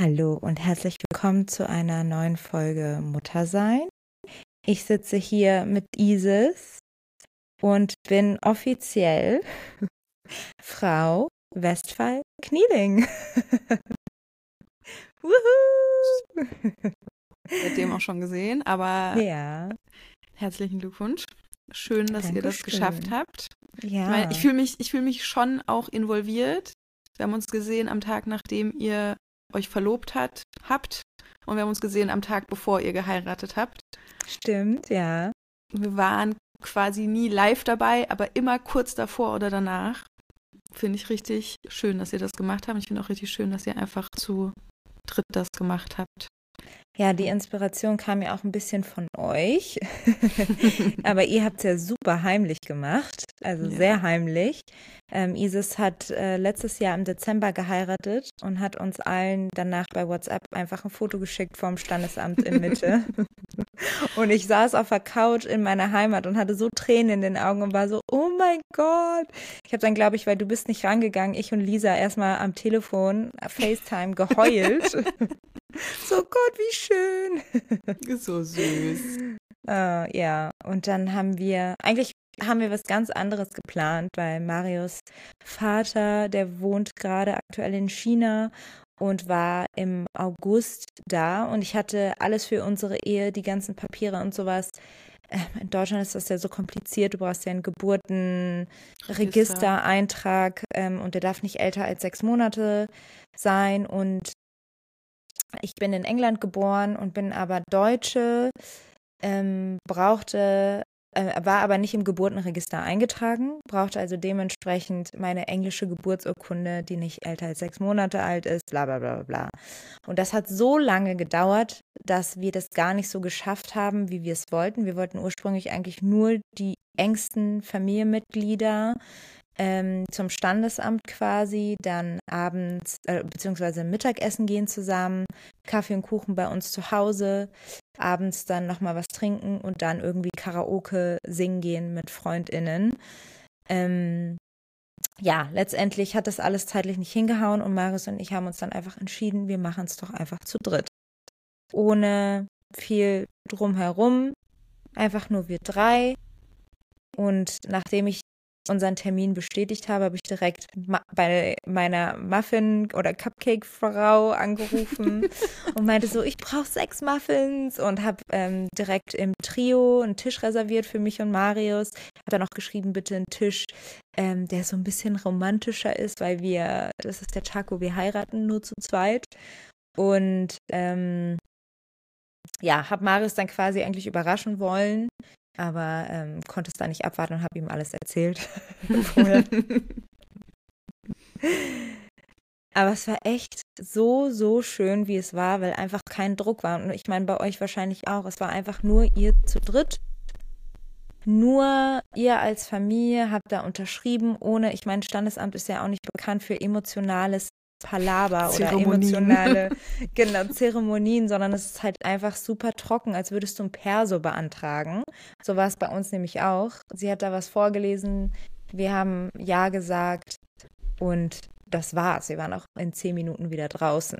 Hallo und herzlich willkommen zu einer neuen Folge Muttersein. Ich sitze hier mit Isis und bin offiziell Frau Westphal Knieling. Seitdem auch schon gesehen, aber ja. herzlichen Glückwunsch. Schön, dass Dankeschön. ihr das geschafft habt. Ja. Ich, ich fühle mich, fühl mich schon auch involviert. Wir haben uns gesehen am Tag, nachdem ihr euch verlobt hat, habt. Und wir haben uns gesehen am Tag, bevor ihr geheiratet habt. Stimmt, ja. Wir waren quasi nie live dabei, aber immer kurz davor oder danach. Finde ich richtig schön, dass ihr das gemacht habt. Ich finde auch richtig schön, dass ihr einfach zu dritt das gemacht habt. Ja, die Inspiration kam ja auch ein bisschen von euch. Aber ihr habt es ja super heimlich gemacht, also ja. sehr heimlich. Ähm, Isis hat äh, letztes Jahr im Dezember geheiratet und hat uns allen danach bei WhatsApp einfach ein Foto geschickt vom Standesamt in Mitte. und ich saß auf der Couch in meiner Heimat und hatte so Tränen in den Augen und war so, oh mein Gott. Ich habe dann, glaube ich, weil du bist nicht rangegangen, ich und Lisa erstmal am Telefon, FaceTime, geheult. so Gott, wie schön. so süß. Uh, ja, und dann haben wir, eigentlich haben wir was ganz anderes geplant, weil Marius Vater, der wohnt gerade aktuell in China und war im August da und ich hatte alles für unsere Ehe, die ganzen Papiere und sowas. Ähm, in Deutschland ist das ja so kompliziert. Du brauchst ja einen Geburtenregistereintrag ähm, und der darf nicht älter als sechs Monate sein. Und ich bin in England geboren und bin aber Deutsche, ähm, brauchte, äh, war aber nicht im Geburtenregister eingetragen, brauchte also dementsprechend meine englische Geburtsurkunde, die nicht älter als sechs Monate alt ist, bla bla bla bla. Und das hat so lange gedauert, dass wir das gar nicht so geschafft haben, wie wir es wollten. Wir wollten ursprünglich eigentlich nur die engsten Familienmitglieder ähm, zum Standesamt quasi, dann abends äh, beziehungsweise Mittagessen gehen zusammen, Kaffee und Kuchen bei uns zu Hause, abends dann nochmal was trinken und dann irgendwie Karaoke singen gehen mit FreundInnen. Ähm, ja, letztendlich hat das alles zeitlich nicht hingehauen und Marius und ich haben uns dann einfach entschieden, wir machen es doch einfach zu dritt. Ohne viel drumherum, einfach nur wir drei. Und nachdem ich unseren Termin bestätigt habe, habe ich direkt bei meiner Muffin- oder Cupcake-Frau angerufen und meinte so, ich brauche sechs Muffins und habe ähm, direkt im Trio einen Tisch reserviert für mich und Marius. Habe dann auch geschrieben, bitte einen Tisch, ähm, der so ein bisschen romantischer ist, weil wir, das ist der Tag, wo wir heiraten, nur zu zweit. Und ähm, ja, habe Marius dann quasi eigentlich überraschen wollen aber ähm, konnte es da nicht abwarten und habe ihm alles erzählt Aber es war echt so, so schön, wie es war, weil einfach kein Druck war. Und ich meine, bei euch wahrscheinlich auch. Es war einfach nur ihr zu dritt. Nur ihr als Familie habt da unterschrieben, ohne, ich meine, Standesamt ist ja auch nicht bekannt für emotionales Palaber oder emotionale genau, Zeremonien, sondern es ist halt einfach super trocken, als würdest du ein Perso beantragen. So war es bei uns nämlich auch. Sie hat da was vorgelesen, wir haben Ja gesagt und das war's. Wir waren auch in zehn Minuten wieder draußen.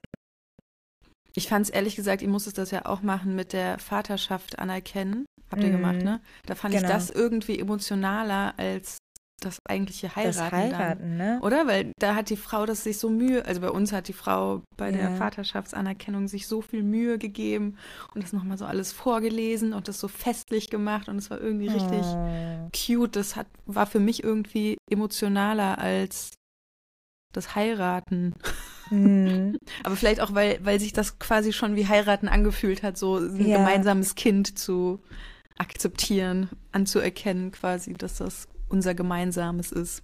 Ich fand es ehrlich gesagt, ihr musstet das ja auch machen mit der Vaterschaft anerkennen. Habt ihr mm, gemacht, ne? Da fand genau. ich das irgendwie emotionaler als das eigentliche Heiraten. Das Heiraten, dann, ne? Oder? Weil da hat die Frau das sich so Mühe, also bei uns hat die Frau bei ja. der Vaterschaftsanerkennung sich so viel Mühe gegeben und das nochmal so alles vorgelesen und das so festlich gemacht und es war irgendwie richtig oh. cute. Das hat, war für mich irgendwie emotionaler als das Heiraten. Mhm. Aber vielleicht auch, weil, weil sich das quasi schon wie Heiraten angefühlt hat, so ein ja. gemeinsames Kind zu akzeptieren, anzuerkennen, quasi, dass das unser Gemeinsames ist.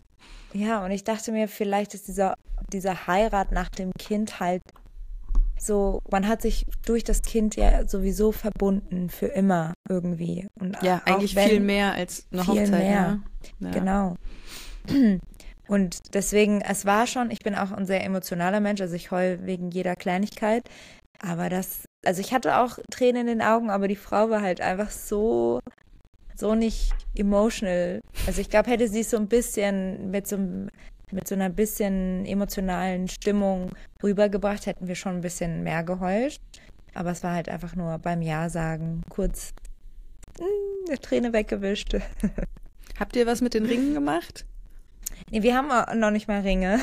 Ja, und ich dachte mir, vielleicht ist dieser, dieser Heirat nach dem Kind halt so, man hat sich durch das Kind ja sowieso verbunden für immer irgendwie. Und ja, eigentlich viel mehr als eine viel Hochzeit. Mehr. Ja. Genau. Und deswegen, es war schon, ich bin auch ein sehr emotionaler Mensch, also ich heul wegen jeder Kleinigkeit. Aber das, also ich hatte auch Tränen in den Augen, aber die Frau war halt einfach so so nicht emotional. Also ich glaube, hätte sie so ein bisschen mit so mit so einer bisschen emotionalen Stimmung rübergebracht, hätten wir schon ein bisschen mehr geheult. Aber es war halt einfach nur beim Ja sagen kurz mh, hm, eine Träne weggewischt. Habt ihr was mit den Ringen gemacht? Nee, wir haben noch nicht mal Ringe.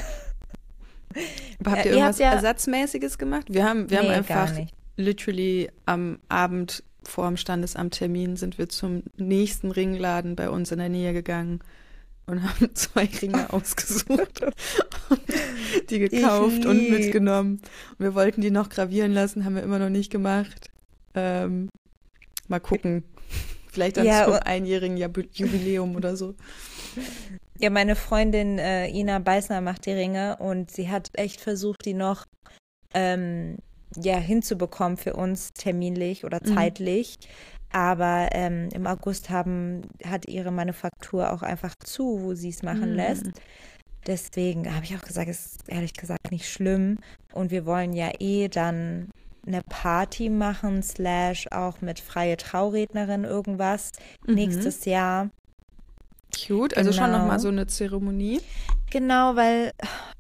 Aber habt ihr irgendwas ihr ja Ersatzmäßiges gemacht? Wir haben, wir nee, haben einfach literally am Abend vor dem Standesamttermin sind wir zum nächsten Ringladen bei uns in der Nähe gegangen und haben zwei Ringe ausgesucht und die gekauft und mitgenommen. Und wir wollten die noch gravieren lassen, haben wir immer noch nicht gemacht. Ähm, mal gucken. Vielleicht dann ja, zum einjährigen Jubiläum oder so. Ja, meine Freundin äh, Ina Beißner macht die Ringe und sie hat echt versucht, die noch ähm, ja, hinzubekommen für uns terminlich oder mhm. zeitlich. Mhm. Aber ähm, im August haben, hat ihre Manufaktur auch einfach zu, wo sie es machen mhm. lässt. Deswegen habe ich auch gesagt, ist ehrlich gesagt nicht schlimm. Und wir wollen ja eh dann eine Party machen, slash auch mit freie Traurednerin irgendwas mhm. nächstes Jahr. Cute, also genau. schon nochmal so eine Zeremonie. Genau, weil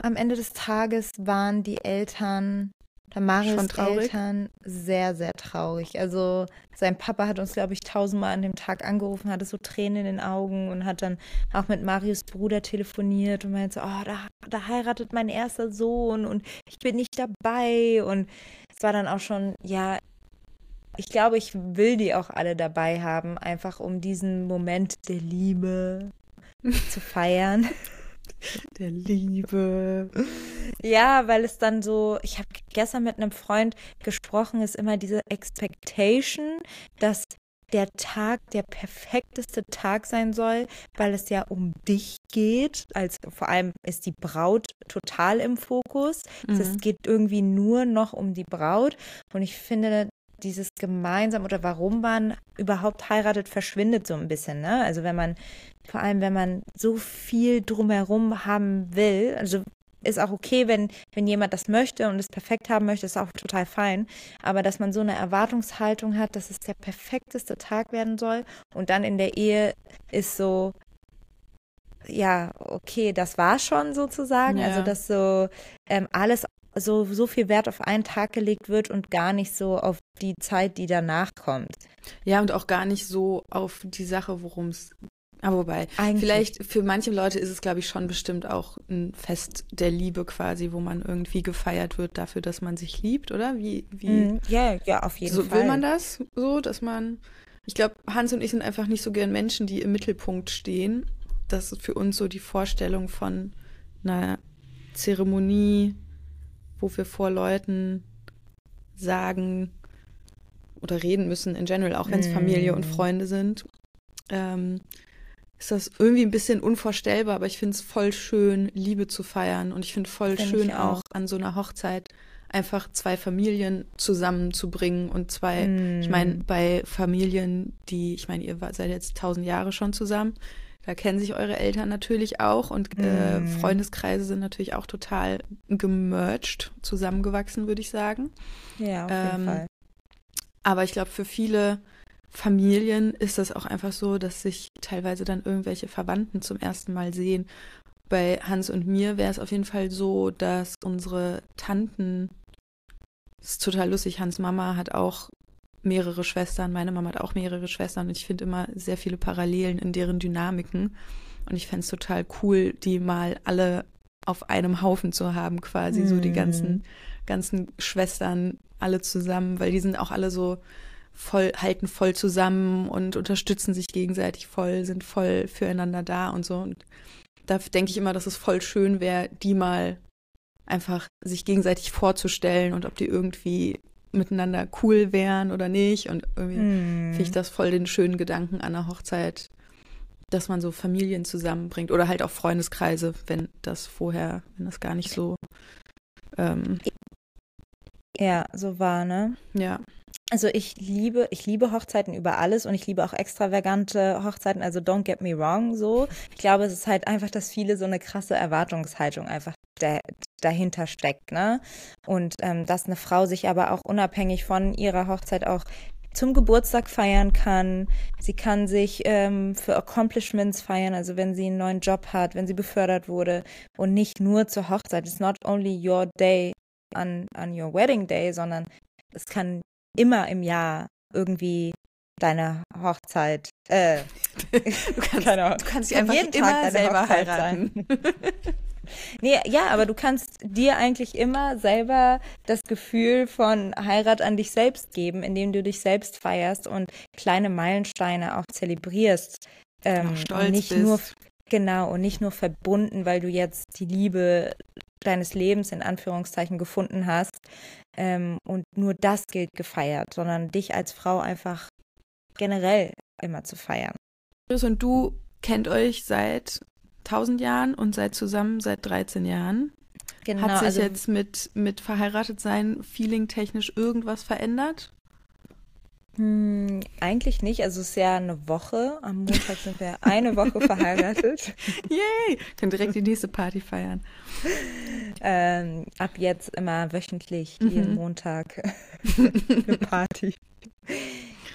am Ende des Tages waren die Eltern da Marius Eltern sehr, sehr traurig. Also sein Papa hat uns, glaube ich, tausendmal an dem Tag angerufen, hatte so Tränen in den Augen und hat dann auch mit Marius Bruder telefoniert und meinte so, oh, da, da heiratet mein erster Sohn und ich bin nicht dabei. Und es war dann auch schon, ja, ich glaube, ich will die auch alle dabei haben, einfach um diesen Moment der Liebe zu feiern. Der Liebe. Ja, weil es dann so, ich habe gestern mit einem Freund gesprochen, ist immer diese Expectation, dass der Tag der perfekteste Tag sein soll, weil es ja um dich geht. Als vor allem ist die Braut total im Fokus. Mhm. Es geht irgendwie nur noch um die Braut. Und ich finde, dieses gemeinsam oder warum man überhaupt heiratet, verschwindet so ein bisschen. Ne? Also wenn man, vor allem wenn man so viel drumherum haben will, also ist auch okay, wenn, wenn jemand das möchte und es perfekt haben möchte, ist auch total fein. Aber dass man so eine Erwartungshaltung hat, dass es der perfekteste Tag werden soll und dann in der Ehe ist so, ja, okay, das war schon sozusagen. Also, ja. Also, dass so ähm, alles so, so viel Wert auf einen Tag gelegt wird und gar nicht so auf die Zeit, die danach kommt. Ja, und auch gar nicht so auf die Sache, worum es. Aber wobei, Eigentlich. vielleicht für manche Leute ist es, glaube ich, schon bestimmt auch ein Fest der Liebe quasi, wo man irgendwie gefeiert wird dafür, dass man sich liebt, oder? Wie, wie? Mm, ja, ja, auf jeden so, Fall. Will man das so, dass man. Ich glaube, Hans und ich sind einfach nicht so gern Menschen, die im Mittelpunkt stehen. Das ist für uns so die Vorstellung von einer Zeremonie, wo wir vor Leuten sagen oder reden müssen, in general, auch wenn es mm. Familie und Freunde sind, ähm, ist das irgendwie ein bisschen unvorstellbar, aber ich finde es voll schön, Liebe zu feiern. Und ich finde voll find schön auch. auch. an so einer Hochzeit einfach zwei Familien zusammenzubringen und zwei, mm. ich meine, bei Familien, die, ich meine, ihr seid jetzt tausend Jahre schon zusammen, da kennen sich eure Eltern natürlich auch und äh, mm. Freundeskreise sind natürlich auch total gemerged, zusammengewachsen, würde ich sagen. Ja, auf jeden ähm, Fall. Aber ich glaube, für viele Familien ist das auch einfach so, dass sich teilweise dann irgendwelche Verwandten zum ersten Mal sehen. Bei Hans und mir wäre es auf jeden Fall so, dass unsere Tanten, das ist total lustig, Hans Mama hat auch mehrere Schwestern, meine Mama hat auch mehrere Schwestern und ich finde immer sehr viele Parallelen in deren Dynamiken. Und ich fände es total cool, die mal alle auf einem Haufen zu haben, quasi, mm. so die ganzen, hm. ganzen Schwestern alle zusammen, weil die sind auch alle so voll, halten voll zusammen und unterstützen sich gegenseitig voll, sind voll füreinander da und so. Und da denke ich immer, dass es voll schön wäre, die mal einfach sich gegenseitig vorzustellen und ob die irgendwie miteinander cool wären oder nicht. Und irgendwie mm. finde ich das voll den schönen Gedanken an der Hochzeit, dass man so Familien zusammenbringt oder halt auch Freundeskreise, wenn das vorher, wenn das gar nicht so. Ähm, ja, so war, ne? Ja. Also ich liebe, ich liebe Hochzeiten über alles und ich liebe auch extravagante Hochzeiten, also don't get me wrong so. Ich glaube, es ist halt einfach, dass viele so eine krasse Erwartungshaltung einfach dahinter steckt, ne? Und ähm, dass eine Frau sich aber auch unabhängig von ihrer Hochzeit auch zum Geburtstag feiern kann. Sie kann sich ähm, für Accomplishments feiern, also wenn sie einen neuen Job hat, wenn sie befördert wurde und nicht nur zur Hochzeit. It's not only your day on, on your wedding day, sondern es kann immer im Jahr irgendwie deine Hochzeit. Äh, du kannst, du kannst dich einfach jeden immer Tag selber Hochzeit heiraten. Nee, ja, aber du kannst dir eigentlich immer selber das Gefühl von Heirat an dich selbst geben, indem du dich selbst feierst und kleine Meilensteine auch zelebrierst. Ähm, stolz und nicht bist. nur genau und nicht nur verbunden, weil du jetzt die Liebe deines Lebens in Anführungszeichen gefunden hast ähm, und nur das gilt gefeiert, sondern dich als Frau einfach generell immer zu feiern. Und du kennt euch seit 1000 Jahren und seid zusammen seit 13 Jahren. Genau, Hat sich also, jetzt mit, mit verheiratet sein Feeling technisch irgendwas verändert? Hm, eigentlich nicht. Also es ist ja eine Woche. Am Montag sind wir eine Woche verheiratet. Yay! Können direkt die nächste Party feiern. Ähm, ab jetzt immer wöchentlich jeden mhm. Montag eine Party.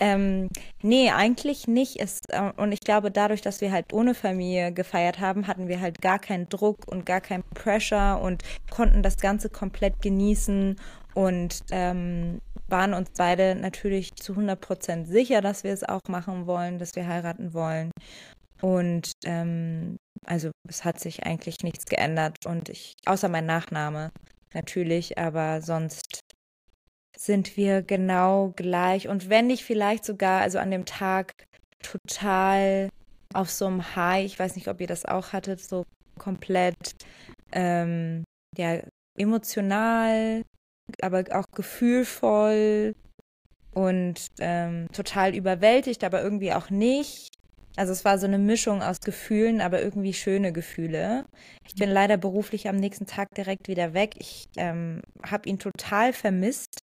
Ähm, nee, eigentlich nicht. Ist, äh, und ich glaube, dadurch, dass wir halt ohne Familie gefeiert haben, hatten wir halt gar keinen Druck und gar keinen Pressure und konnten das Ganze komplett genießen und ähm, waren uns beide natürlich zu 100 Prozent sicher, dass wir es auch machen wollen, dass wir heiraten wollen. Und ähm, also es hat sich eigentlich nichts geändert und ich, außer mein Nachname natürlich, aber sonst sind wir genau gleich und wenn nicht vielleicht sogar, also an dem Tag total auf so einem High, ich weiß nicht, ob ihr das auch hattet, so komplett ähm, ja, emotional, aber auch gefühlvoll und ähm, total überwältigt, aber irgendwie auch nicht. Also es war so eine Mischung aus Gefühlen, aber irgendwie schöne Gefühle. Ich bin leider beruflich am nächsten Tag direkt wieder weg. Ich ähm, habe ihn total vermisst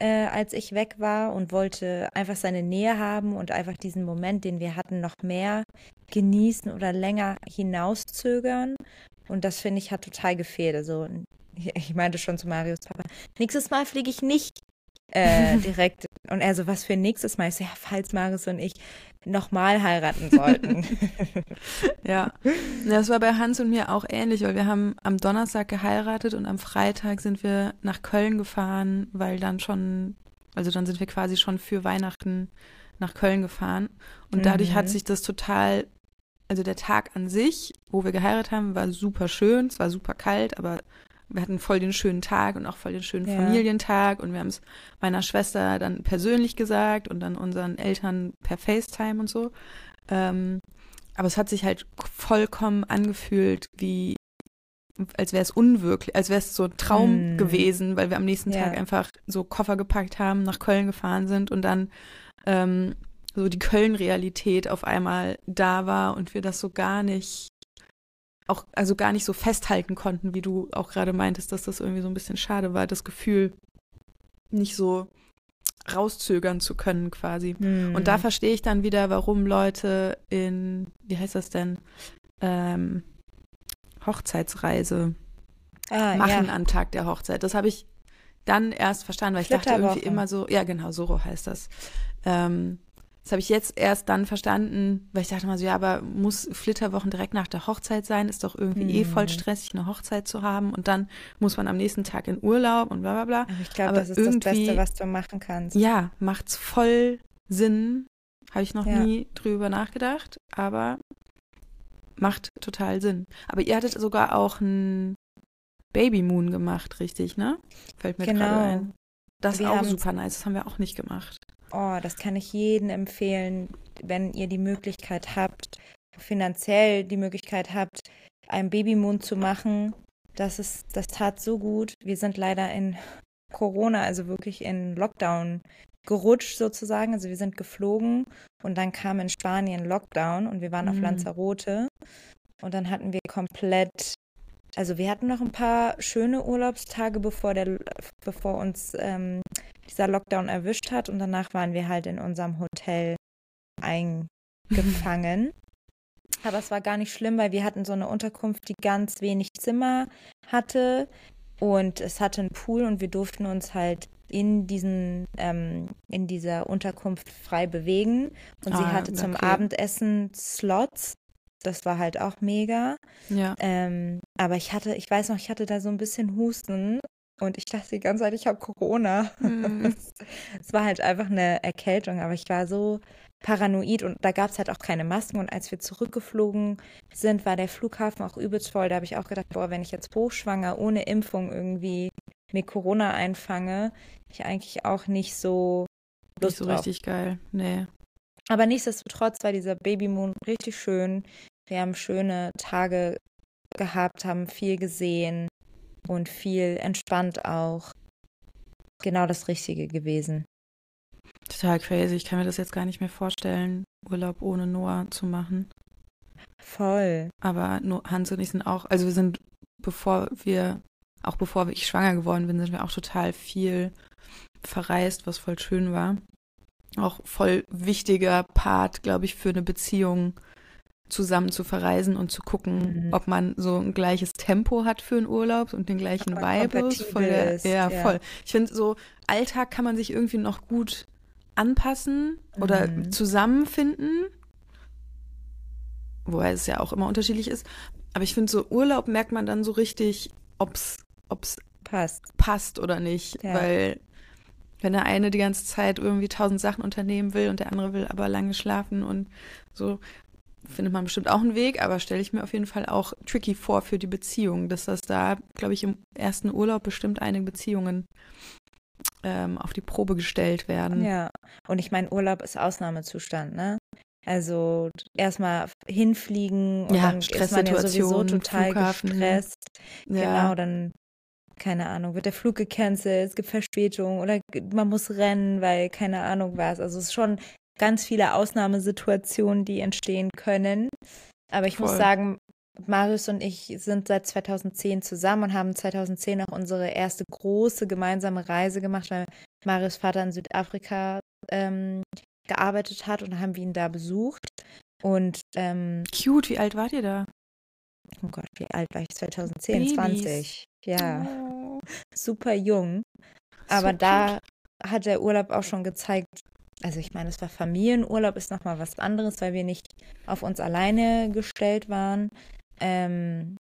äh, als ich weg war und wollte einfach seine Nähe haben und einfach diesen Moment, den wir hatten, noch mehr genießen oder länger hinauszögern. Und das finde ich hat total gefehlt. Also ich meinte schon zu Marius Papa, nächstes Mal fliege ich nicht äh, direkt. Und er so, was für nächstes Mal? Ich so, ja, falls Marius und ich nochmal heiraten sollten. ja, das war bei Hans und mir auch ähnlich, weil wir haben am Donnerstag geheiratet und am Freitag sind wir nach Köln gefahren, weil dann schon, also dann sind wir quasi schon für Weihnachten nach Köln gefahren. Und dadurch mhm. hat sich das total, also der Tag an sich, wo wir geheiratet haben, war super schön, es war super kalt, aber wir hatten voll den schönen Tag und auch voll den schönen ja. Familientag und wir haben es meiner Schwester dann persönlich gesagt und dann unseren Eltern per FaceTime und so. Ähm, aber es hat sich halt vollkommen angefühlt, wie als wäre es unwirklich, als wäre es so ein Traum mm. gewesen, weil wir am nächsten ja. Tag einfach so Koffer gepackt haben, nach Köln gefahren sind und dann ähm, so die Köln-Realität auf einmal da war und wir das so gar nicht auch also gar nicht so festhalten konnten, wie du auch gerade meintest, dass das irgendwie so ein bisschen schade war, das Gefühl nicht so rauszögern zu können quasi. Hm. Und da verstehe ich dann wieder, warum Leute in, wie heißt das denn, ähm, Hochzeitsreise ah, machen ja. am Tag der Hochzeit. Das habe ich dann erst verstanden, weil ich dachte irgendwie immer so, ja genau, so heißt das. Ähm, das habe ich jetzt erst dann verstanden, weil ich dachte mal so, ja, aber muss Flitterwochen direkt nach der Hochzeit sein? Ist doch irgendwie mhm. eh voll mhm. stressig, eine Hochzeit zu haben und dann muss man am nächsten Tag in Urlaub und bla bla bla. Aber ich glaube, das ist das Beste, was du machen kannst. Ja, macht's voll Sinn. Habe ich noch ja. nie drüber nachgedacht, aber macht total Sinn. Aber ihr hattet sogar auch ein Baby Moon gemacht, richtig, ne? Fällt mir genau. gerade ein. Das ist auch super nice, das haben wir auch nicht gemacht. Oh, das kann ich jedem empfehlen, wenn ihr die Möglichkeit habt, finanziell die Möglichkeit habt, einen Babymond zu machen. Das ist, das tat so gut. Wir sind leider in Corona, also wirklich in Lockdown gerutscht sozusagen. Also wir sind geflogen und dann kam in Spanien Lockdown und wir waren mhm. auf Lanzarote und dann hatten wir komplett, also wir hatten noch ein paar schöne Urlaubstage, bevor der, bevor uns ähm, dieser Lockdown erwischt hat und danach waren wir halt in unserem Hotel eingefangen. Aber es war gar nicht schlimm, weil wir hatten so eine Unterkunft, die ganz wenig Zimmer hatte und es hatte einen Pool und wir durften uns halt in diesen ähm, in dieser Unterkunft frei bewegen und ah, sie hatte zum okay. Abendessen Slots. Das war halt auch mega. Ja. Ähm, aber ich hatte, ich weiß noch, ich hatte da so ein bisschen Husten und ich dachte die ganze Zeit, ich habe Corona. Mhm. es war halt einfach eine Erkältung, aber ich war so paranoid und da gab es halt auch keine Masken. Und als wir zurückgeflogen sind, war der Flughafen auch übelst voll. Da habe ich auch gedacht, boah, wenn ich jetzt hochschwanger ohne Impfung irgendwie mir Corona einfange, ich eigentlich auch nicht so Lust Nicht so drauf. richtig geil, nee. Aber nichtsdestotrotz war dieser Babymoon richtig schön. Wir haben schöne Tage gehabt, haben viel gesehen und viel entspannt auch. Genau das Richtige gewesen. Total crazy. Ich kann mir das jetzt gar nicht mehr vorstellen, Urlaub ohne Noah zu machen. Voll. Aber Hans und ich sind auch, also wir sind, bevor wir, auch bevor ich schwanger geworden bin, sind wir auch total viel verreist, was voll schön war. Auch voll wichtiger Part, glaube ich, für eine Beziehung zusammen zu verreisen und zu gucken, mhm. ob man so ein gleiches Tempo hat für einen Urlaub und den gleichen Vibe. Voll der, ja, ja, voll. Ich finde, so Alltag kann man sich irgendwie noch gut anpassen oder mhm. zusammenfinden. Wobei es ja auch immer unterschiedlich ist. Aber ich finde, so Urlaub merkt man dann so richtig, ob es passt. passt oder nicht. Ja. Weil wenn der eine die ganze Zeit irgendwie tausend Sachen unternehmen will und der andere will aber lange schlafen und so, findet man bestimmt auch einen Weg, aber stelle ich mir auf jeden Fall auch tricky vor für die Beziehung, dass das da, glaube ich, im ersten Urlaub bestimmt einige Beziehungen ähm, auf die Probe gestellt werden. Ja, und ich meine, Urlaub ist Ausnahmezustand, ne? Also erstmal hinfliegen und ja, dann ist man ja sowieso total Flughafen. gestresst. Ja. Genau, dann keine Ahnung, wird der Flug gecancelt, es gibt Verspätung oder man muss rennen, weil keine Ahnung was. Also es ist schon ganz viele Ausnahmesituationen, die entstehen können. Aber ich Voll. muss sagen, Marius und ich sind seit 2010 zusammen und haben 2010 auch unsere erste große gemeinsame Reise gemacht, weil Marius Vater in Südafrika ähm, gearbeitet hat und haben wir ihn da besucht. Und ähm, cute, wie alt wart ihr da? Oh Gott, wie alt war ich? 2010, Babys. 20. Ja. Oh. Super jung. Aber so da hat der Urlaub auch schon gezeigt, also ich meine, es war Familienurlaub, ist nochmal was anderes, weil wir nicht auf uns alleine gestellt waren. Ähm,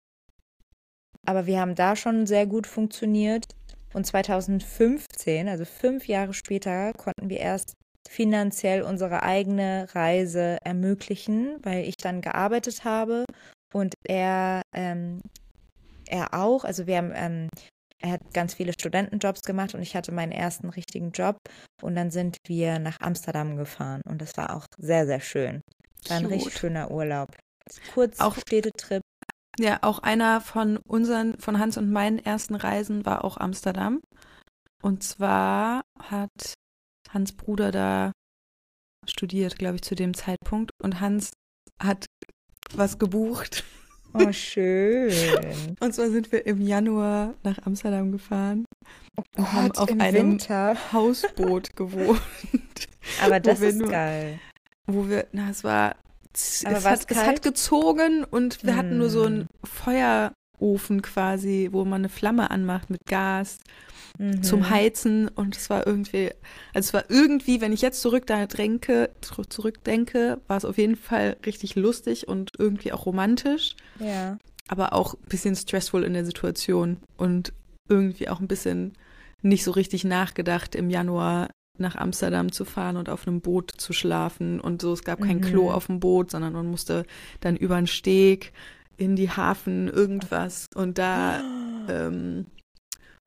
aber wir haben da schon sehr gut funktioniert. Und 2015, also fünf Jahre später, konnten wir erst finanziell unsere eigene Reise ermöglichen, weil ich dann gearbeitet habe und er, ähm, er auch. Also wir haben ähm, er hat ganz viele Studentenjobs gemacht und ich hatte meinen ersten richtigen Job und dann sind wir nach Amsterdam gefahren und das war auch sehr, sehr schön. War ein richtig schöner Urlaub. Kurz auch Städtetrip. Ja, auch einer von unseren, von Hans und meinen ersten Reisen war auch Amsterdam. Und zwar hat Hans Bruder da studiert, glaube ich, zu dem Zeitpunkt. Und Hans hat was gebucht Oh, schön. Und zwar sind wir im Januar nach Amsterdam gefahren oh und haben auf einem Winter. Hausboot gewohnt. Aber das ist nur, geil. Wo wir, na, es war, es, hat, es hat gezogen und wir hm. hatten nur so einen hm. Feuerofen quasi, wo man eine Flamme anmacht mit Gas mhm. zum Heizen und es war irgendwie, also es war irgendwie, wenn ich jetzt zurück da denke, zurückdenke, war es auf jeden Fall richtig lustig und irgendwie auch romantisch. Ja. Aber auch ein bisschen stressful in der Situation und irgendwie auch ein bisschen nicht so richtig nachgedacht im Januar nach Amsterdam zu fahren und auf einem Boot zu schlafen und so. Es gab kein mhm. Klo auf dem Boot, sondern man musste dann über den Steg in die Hafen irgendwas und da ähm,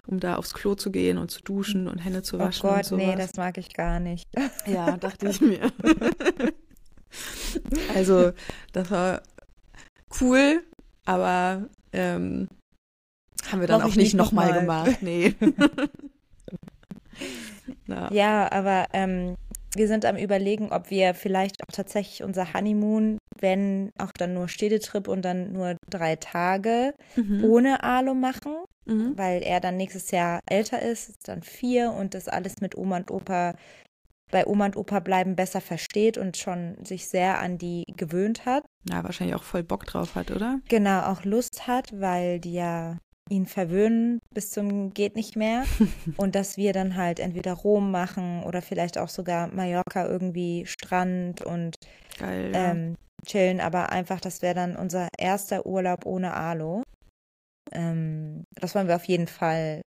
um da aufs Klo zu gehen und zu duschen und Hände zu oh waschen. Oh Gott, nee, das mag ich gar nicht. Ja, dachte ich mir. also, das war cool, aber ähm, haben wir dann Mach auch nicht nochmal noch gemacht. Nee. ja. ja, aber ähm, wir sind am überlegen, ob wir vielleicht auch tatsächlich unser Honeymoon, wenn auch dann nur Städtetrip und dann nur drei Tage mhm. ohne Alu machen, mhm. weil er dann nächstes Jahr älter ist, ist dann vier und das alles mit Oma und Opa bei Oma und Opa bleiben besser versteht und schon sich sehr an die gewöhnt hat. Ja, wahrscheinlich auch voll Bock drauf hat, oder? Genau, auch Lust hat, weil die ja ihn verwöhnen bis zum geht nicht mehr und dass wir dann halt entweder Rom machen oder vielleicht auch sogar Mallorca irgendwie Strand und Geil, ja. ähm, chillen, aber einfach, das wäre dann unser erster Urlaub ohne Alu. Ähm, das wollen wir auf jeden Fall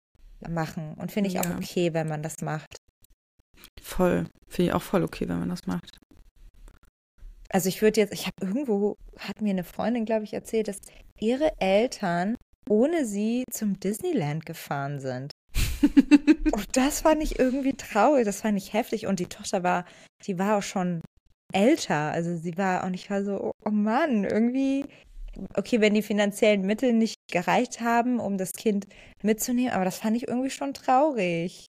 machen und finde ich ja. auch okay, wenn man das macht. Voll, finde ich auch voll okay, wenn man das macht. Also ich würde jetzt, ich habe irgendwo, hat mir eine Freundin, glaube ich, erzählt, dass ihre Eltern ohne sie zum Disneyland gefahren sind. und das fand ich irgendwie traurig, das fand ich heftig. Und die Tochter war, die war auch schon älter. Also sie war, und ich war so, oh, oh Mann, irgendwie, okay, wenn die finanziellen Mittel nicht gereicht haben, um das Kind mitzunehmen, aber das fand ich irgendwie schon traurig.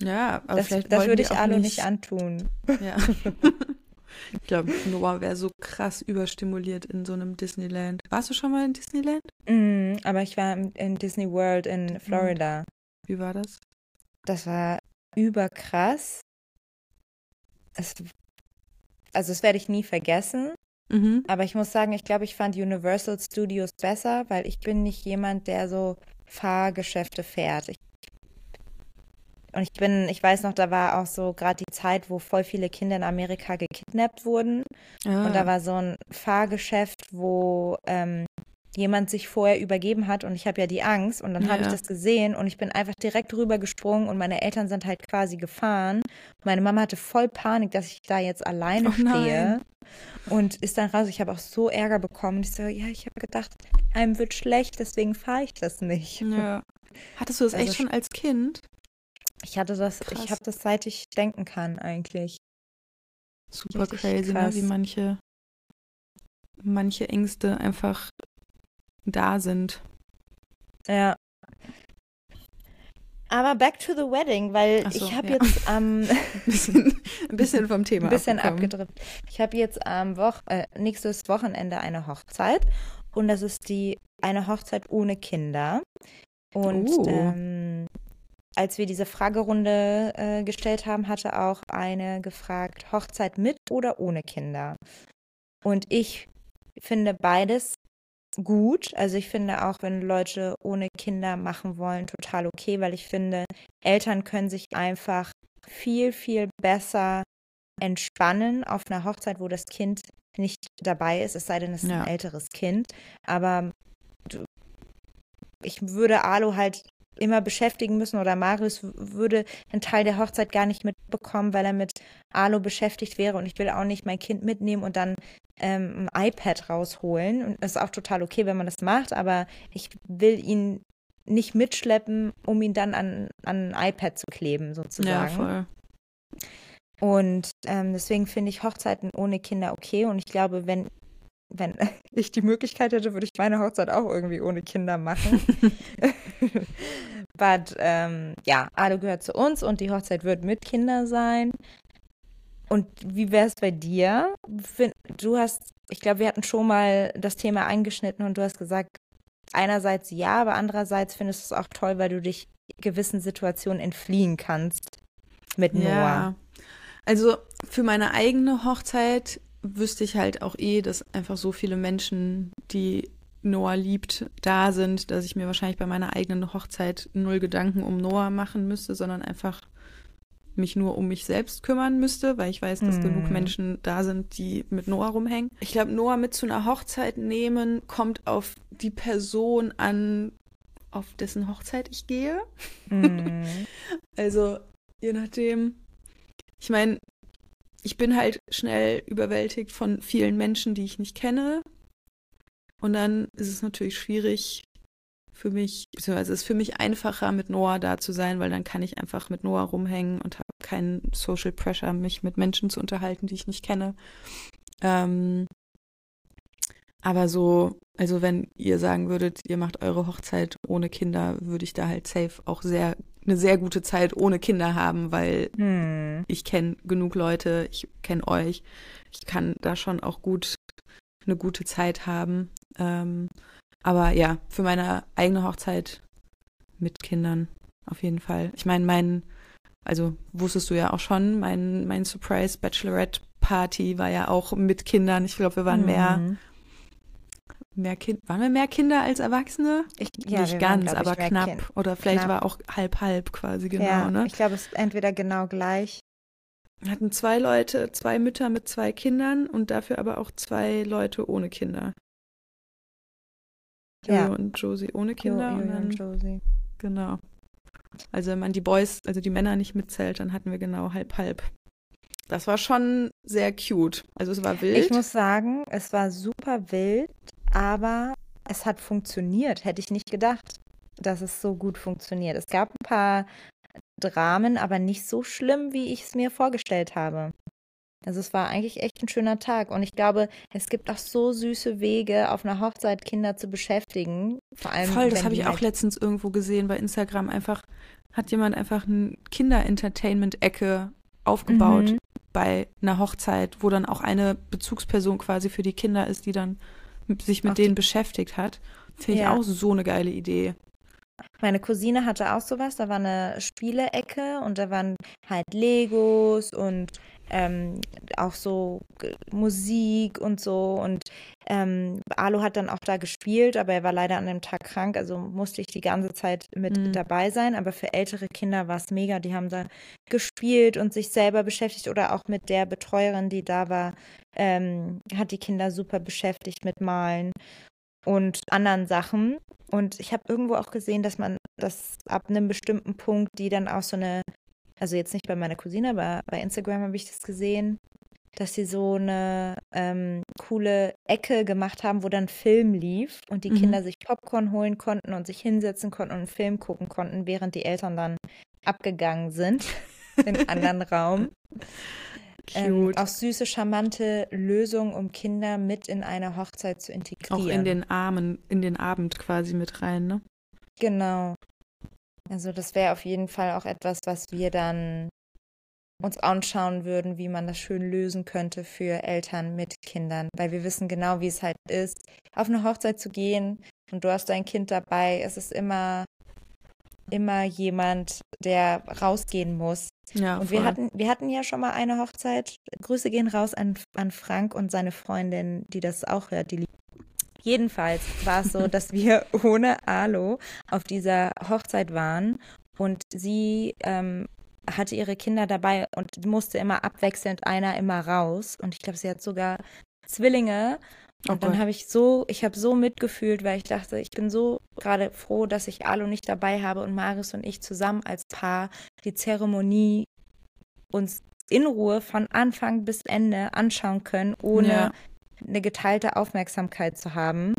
Ja, aber das, vielleicht das würde ich Alu nicht, nicht antun. Ja. Ich glaube, Noah wäre so krass überstimuliert in so einem Disneyland. Warst du schon mal in Disneyland? Mm, aber ich war in Disney World in mhm. Florida. Wie war das? Das war überkrass. Es, also, das werde ich nie vergessen. Mhm. Aber ich muss sagen, ich glaube, ich fand Universal Studios besser, weil ich bin nicht jemand, der so Fahrgeschäfte fährt. Ich und ich bin, ich weiß noch, da war auch so gerade die Zeit, wo voll viele Kinder in Amerika gekidnappt wurden. Ah. Und da war so ein Fahrgeschäft, wo ähm, jemand sich vorher übergeben hat und ich habe ja die Angst und dann ja. habe ich das gesehen und ich bin einfach direkt rüber gesprungen und meine Eltern sind halt quasi gefahren. Meine Mama hatte voll Panik, dass ich da jetzt alleine oh stehe und ist dann raus. Ich habe auch so Ärger bekommen. Ich so, ja, ich habe gedacht, einem wird schlecht, deswegen fahre ich das nicht. Ja. Hattest du das also echt schon als Kind? Ich hatte das, Krass. ich habe das seit ich denken kann eigentlich. Super Richtig crazy, ne? wie manche, manche Ängste einfach da sind. Ja. Aber back to the wedding, weil so, ich habe ja. jetzt am ähm, ein, bisschen, ein bisschen vom Thema ein bisschen abgedriftet. Ich habe jetzt am Woch äh, nächstes Wochenende eine Hochzeit und das ist die eine Hochzeit ohne Kinder. Und uh. ähm, als wir diese Fragerunde äh, gestellt haben, hatte auch eine gefragt, Hochzeit mit oder ohne Kinder. Und ich finde beides gut. Also ich finde auch, wenn Leute ohne Kinder machen wollen, total okay, weil ich finde, Eltern können sich einfach viel, viel besser entspannen auf einer Hochzeit, wo das Kind nicht dabei ist, es sei denn, es ist ja. ein älteres Kind. Aber ich würde Alu halt immer beschäftigen müssen oder Marius würde einen Teil der Hochzeit gar nicht mitbekommen, weil er mit Alu beschäftigt wäre und ich will auch nicht mein Kind mitnehmen und dann ähm, ein iPad rausholen. Und das ist auch total okay, wenn man das macht, aber ich will ihn nicht mitschleppen, um ihn dann an, an ein iPad zu kleben, sozusagen. Ja, voll. Und ähm, deswegen finde ich Hochzeiten ohne Kinder okay. Und ich glaube, wenn wenn ich die Möglichkeit hätte, würde ich meine Hochzeit auch irgendwie ohne Kinder machen. But ähm, ja, Ado gehört zu uns und die Hochzeit wird mit Kindern sein. Und wie wäre es bei dir? Du hast, ich glaube, wir hatten schon mal das Thema angeschnitten und du hast gesagt, einerseits ja, aber andererseits findest du es auch toll, weil du dich gewissen Situationen entfliehen kannst mit Noah. Ja. Also für meine eigene Hochzeit wüsste ich halt auch eh, dass einfach so viele Menschen, die Noah liebt, da sind, dass ich mir wahrscheinlich bei meiner eigenen Hochzeit null Gedanken um Noah machen müsste, sondern einfach mich nur um mich selbst kümmern müsste, weil ich weiß, dass mm. genug Menschen da sind, die mit Noah rumhängen. Ich glaube, Noah mit zu einer Hochzeit nehmen, kommt auf die Person an, auf dessen Hochzeit ich gehe. Mm. also, je nachdem. Ich meine, ich bin halt schnell überwältigt von vielen Menschen, die ich nicht kenne. Und dann ist es natürlich schwierig für mich, beziehungsweise es ist für mich einfacher, mit Noah da zu sein, weil dann kann ich einfach mit Noah rumhängen und habe keinen Social Pressure, mich mit Menschen zu unterhalten, die ich nicht kenne. Ähm, aber so, also wenn ihr sagen würdet, ihr macht eure Hochzeit ohne Kinder, würde ich da halt safe auch sehr eine sehr gute Zeit ohne Kinder haben, weil hm. ich kenne genug Leute, ich kenne euch, ich kann da schon auch gut eine gute Zeit haben. Ähm, aber ja, für meine eigene Hochzeit mit Kindern auf jeden Fall. Ich meine, mein, also wusstest du ja auch schon, mein, mein Surprise Bachelorette Party war ja auch mit Kindern. Ich glaube, wir waren mhm. mehr mehr Kind, waren wir mehr Kinder als Erwachsene? Ich, ja, Nicht ganz, waren, aber knapp. Kind. Oder vielleicht knapp. war auch halb halb quasi genau, ja, ne? Ich glaube, es ist entweder genau gleich. Wir hatten zwei Leute, zwei Mütter mit zwei Kindern und dafür aber auch zwei Leute ohne Kinder. Ja. Jojo und Josie ohne Kinder. Jo, Jojo und, dann, und Josie. Genau. Also wenn man die Boys, also die Männer nicht mitzählt, dann hatten wir genau halb halb. Das war schon sehr cute. Also es war wild. Ich muss sagen, es war super wild, aber es hat funktioniert. Hätte ich nicht gedacht, dass es so gut funktioniert. Es gab ein paar Dramen, aber nicht so schlimm, wie ich es mir vorgestellt habe. Also es war eigentlich echt ein schöner Tag und ich glaube, es gibt auch so süße Wege, auf einer Hochzeit Kinder zu beschäftigen. Vor allem, Voll, das habe ich halt auch letztens irgendwo gesehen bei Instagram. Einfach hat jemand einfach eine Kinder-Entertainment-Ecke aufgebaut mhm. bei einer Hochzeit, wo dann auch eine Bezugsperson quasi für die Kinder ist, die dann sich mit auch denen beschäftigt hat. Finde ich ja. auch so eine geile Idee. Meine Cousine hatte auch sowas, da war eine Spielecke und da waren halt Legos und ähm, auch so Musik und so. Und ähm, Alu hat dann auch da gespielt, aber er war leider an dem Tag krank, also musste ich die ganze Zeit mit mhm. dabei sein. Aber für ältere Kinder war es mega. Die haben da gespielt und sich selber beschäftigt oder auch mit der Betreuerin, die da war, ähm, hat die Kinder super beschäftigt mit Malen und anderen Sachen. Und ich habe irgendwo auch gesehen, dass man das ab einem bestimmten Punkt, die dann auch so eine also jetzt nicht bei meiner Cousine, aber bei Instagram habe ich das gesehen, dass sie so eine ähm, coole Ecke gemacht haben, wo dann Film lief und die mhm. Kinder sich Popcorn holen konnten und sich hinsetzen konnten und einen Film gucken konnten, während die Eltern dann abgegangen sind in einen anderen Raum. Ähm, auch süße, charmante Lösungen, um Kinder mit in eine Hochzeit zu integrieren. Auch in den Armen, in den Abend quasi mit rein, ne? Genau. Also das wäre auf jeden Fall auch etwas, was wir dann uns anschauen würden, wie man das schön lösen könnte für Eltern mit Kindern, weil wir wissen genau, wie es halt ist, auf eine Hochzeit zu gehen und du hast dein Kind dabei. Es ist immer immer jemand, der rausgehen muss. Ja, und wir hatten, wir hatten ja schon mal eine Hochzeit. Grüße gehen raus an, an Frank und seine Freundin, die das auch hört, die Jedenfalls war es so, dass wir ohne Alo auf dieser Hochzeit waren und sie ähm, hatte ihre Kinder dabei und musste immer abwechselnd einer immer raus. Und ich glaube, sie hat sogar Zwillinge. Und okay. dann habe ich so, ich habe so mitgefühlt, weil ich dachte, ich bin so gerade froh, dass ich Alu nicht dabei habe und Marius und ich zusammen als Paar die Zeremonie uns in Ruhe von Anfang bis Ende anschauen können, ohne ja eine geteilte Aufmerksamkeit zu haben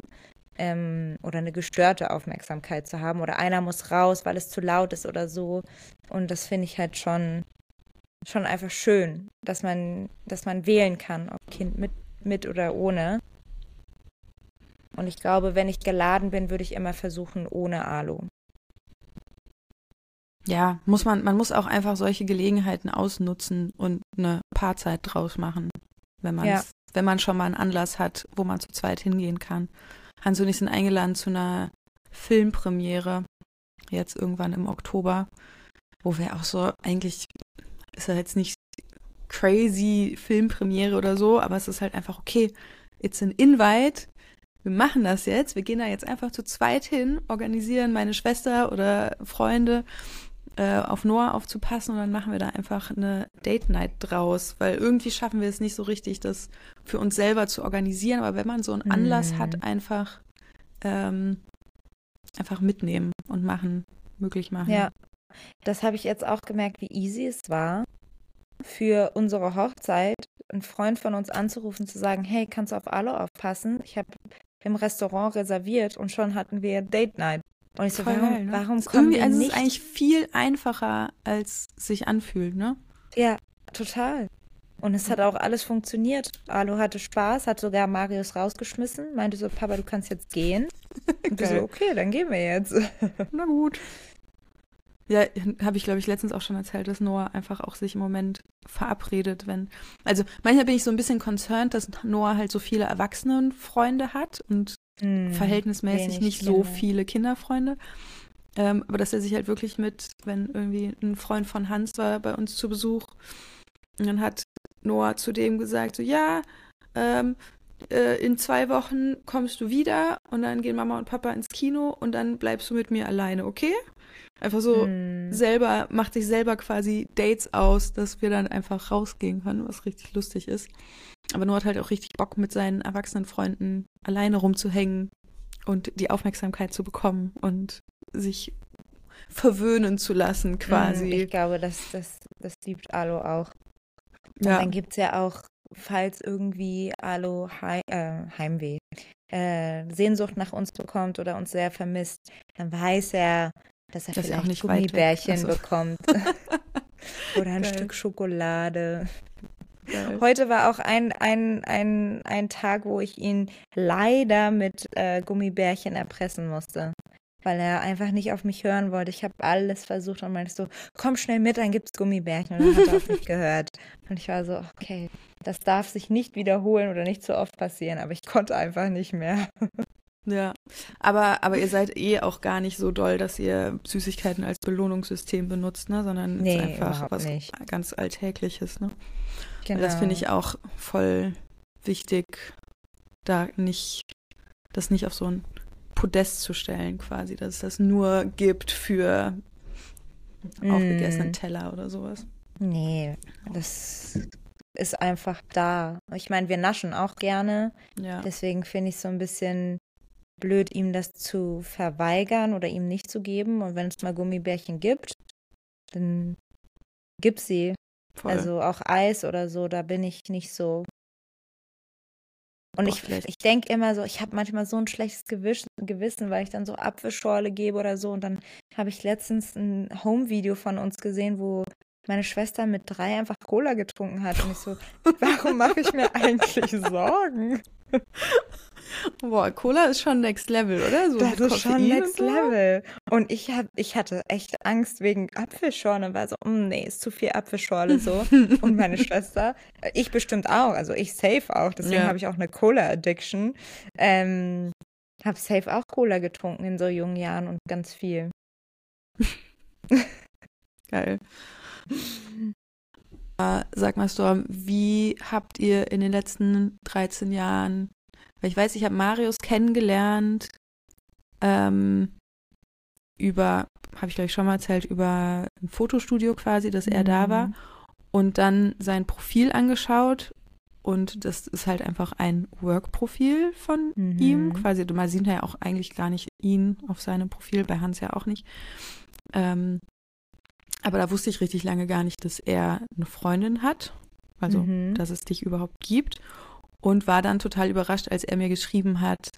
ähm, oder eine gestörte Aufmerksamkeit zu haben oder einer muss raus, weil es zu laut ist oder so. Und das finde ich halt schon, schon einfach schön, dass man, dass man wählen kann, ob Kind mit, mit oder ohne. Und ich glaube, wenn ich geladen bin, würde ich immer versuchen, ohne Alu. Ja, muss man, man muss auch einfach solche Gelegenheiten ausnutzen und eine Paarzeit draus machen, wenn man es ja wenn man schon mal einen Anlass hat, wo man zu zweit hingehen kann. Hans und ich sind eingeladen zu einer Filmpremiere, jetzt irgendwann im Oktober, wo wir auch so, eigentlich ist ja jetzt nicht crazy Filmpremiere oder so, aber es ist halt einfach, okay, it's an invite, wir machen das jetzt, wir gehen da jetzt einfach zu zweit hin, organisieren meine Schwester oder Freunde äh, auf Noah aufzupassen und dann machen wir da einfach eine Date Night draus, weil irgendwie schaffen wir es nicht so richtig, das für uns selber zu organisieren. Aber wenn man so einen Anlass mm. hat, einfach ähm, einfach mitnehmen und machen, möglich machen. Ja, das habe ich jetzt auch gemerkt, wie easy es war, für unsere Hochzeit einen Freund von uns anzurufen, zu sagen, hey, kannst du auf alle aufpassen? Ich habe im Restaurant reserviert und schon hatten wir Date Night. Und ich so, Voll warum, geil, ne? warum kommen wir also nicht? Es ist eigentlich viel einfacher, als sich anfühlt, ne? Ja, total. Und es hat auch alles funktioniert. Alu hatte Spaß, hat sogar Marius rausgeschmissen, meinte so, Papa, du kannst jetzt gehen. Und so, okay, dann gehen wir jetzt. Na gut. Ja, habe ich, glaube ich, letztens auch schon erzählt, dass Noah einfach auch sich im Moment verabredet, wenn. Also manchmal bin ich so ein bisschen concerned, dass Noah halt so viele Erwachsenenfreunde hat und hm, verhältnismäßig nicht Kinder. so viele Kinderfreunde. Ähm, aber dass er sich halt wirklich mit, wenn irgendwie ein Freund von Hans war bei uns zu Besuch, und dann hat Noah zu dem gesagt, so ja, ähm, äh, in zwei Wochen kommst du wieder und dann gehen Mama und Papa ins Kino und dann bleibst du mit mir alleine, okay? Einfach so mm. selber, macht sich selber quasi Dates aus, dass wir dann einfach rausgehen können, was richtig lustig ist. Aber Noah hat halt auch richtig Bock, mit seinen erwachsenen Freunden alleine rumzuhängen und die Aufmerksamkeit zu bekommen und sich verwöhnen zu lassen, quasi. Mm, ich glaube, das, das, das liebt Alo auch. Und ja. dann gibt es ja auch, falls irgendwie Alo Heim, äh, Heimweh, äh, Sehnsucht nach uns bekommt oder uns sehr vermisst, dann weiß er, dass er das vielleicht nicht Gummibärchen also. bekommt. oder ein Geil. Stück Schokolade. Geil. Heute war auch ein, ein, ein, ein Tag, wo ich ihn leider mit äh, Gummibärchen erpressen musste weil er einfach nicht auf mich hören wollte. Ich habe alles versucht und meinte so, komm schnell mit, dann gibt's Gummibärchen. Und dann hat er auf mich gehört. Und ich war so, okay, das darf sich nicht wiederholen oder nicht so oft passieren, aber ich konnte einfach nicht mehr. Ja, aber, aber ihr seid eh auch gar nicht so doll, dass ihr Süßigkeiten als Belohnungssystem benutzt, ne? sondern nee, es ist einfach was nicht. ganz Alltägliches. Ne? Genau. Das finde ich auch voll wichtig, da nicht, das nicht auf so ein Podest zu stellen, quasi, dass es das nur gibt für mm. aufgegessenen Teller oder sowas. Nee, das ist einfach da. Ich meine, wir naschen auch gerne. Ja. Deswegen finde ich es so ein bisschen blöd, ihm das zu verweigern oder ihm nicht zu geben. Und wenn es mal Gummibärchen gibt, dann gib sie. Voll. Also auch Eis oder so, da bin ich nicht so und ich, ich denke immer so, ich habe manchmal so ein schlechtes Gewissen, weil ich dann so Apfelschorle gebe oder so. Und dann habe ich letztens ein Home-Video von uns gesehen, wo meine Schwester mit drei einfach Cola getrunken hat. Und ich so, warum mache ich mir eigentlich Sorgen? Boah, Cola ist schon Next Level, oder? So das ist schon Next so. Level. Und ich, hab, ich hatte echt Angst wegen Apfelschorle und war so, mm, nee, ist zu viel Apfelschorle so. und meine Schwester, ich bestimmt auch, also ich safe auch, deswegen ja. habe ich auch eine Cola-Addiction. Ähm, habe safe auch Cola getrunken in so jungen Jahren und ganz viel. Geil. Sag mal, Storm, wie habt ihr in den letzten 13 Jahren weil ich weiß, ich habe Marius kennengelernt ähm, über, habe ich glaube ich schon mal erzählt, über ein Fotostudio quasi, dass er mhm. da war. Und dann sein Profil angeschaut. Und das ist halt einfach ein Work-Profil von mhm. ihm. Quasi, man sieht ja auch eigentlich gar nicht ihn auf seinem Profil, bei Hans ja auch nicht. Ähm, aber da wusste ich richtig lange gar nicht, dass er eine Freundin hat. Also, mhm. dass es dich überhaupt gibt und war dann total überrascht, als er mir geschrieben hat,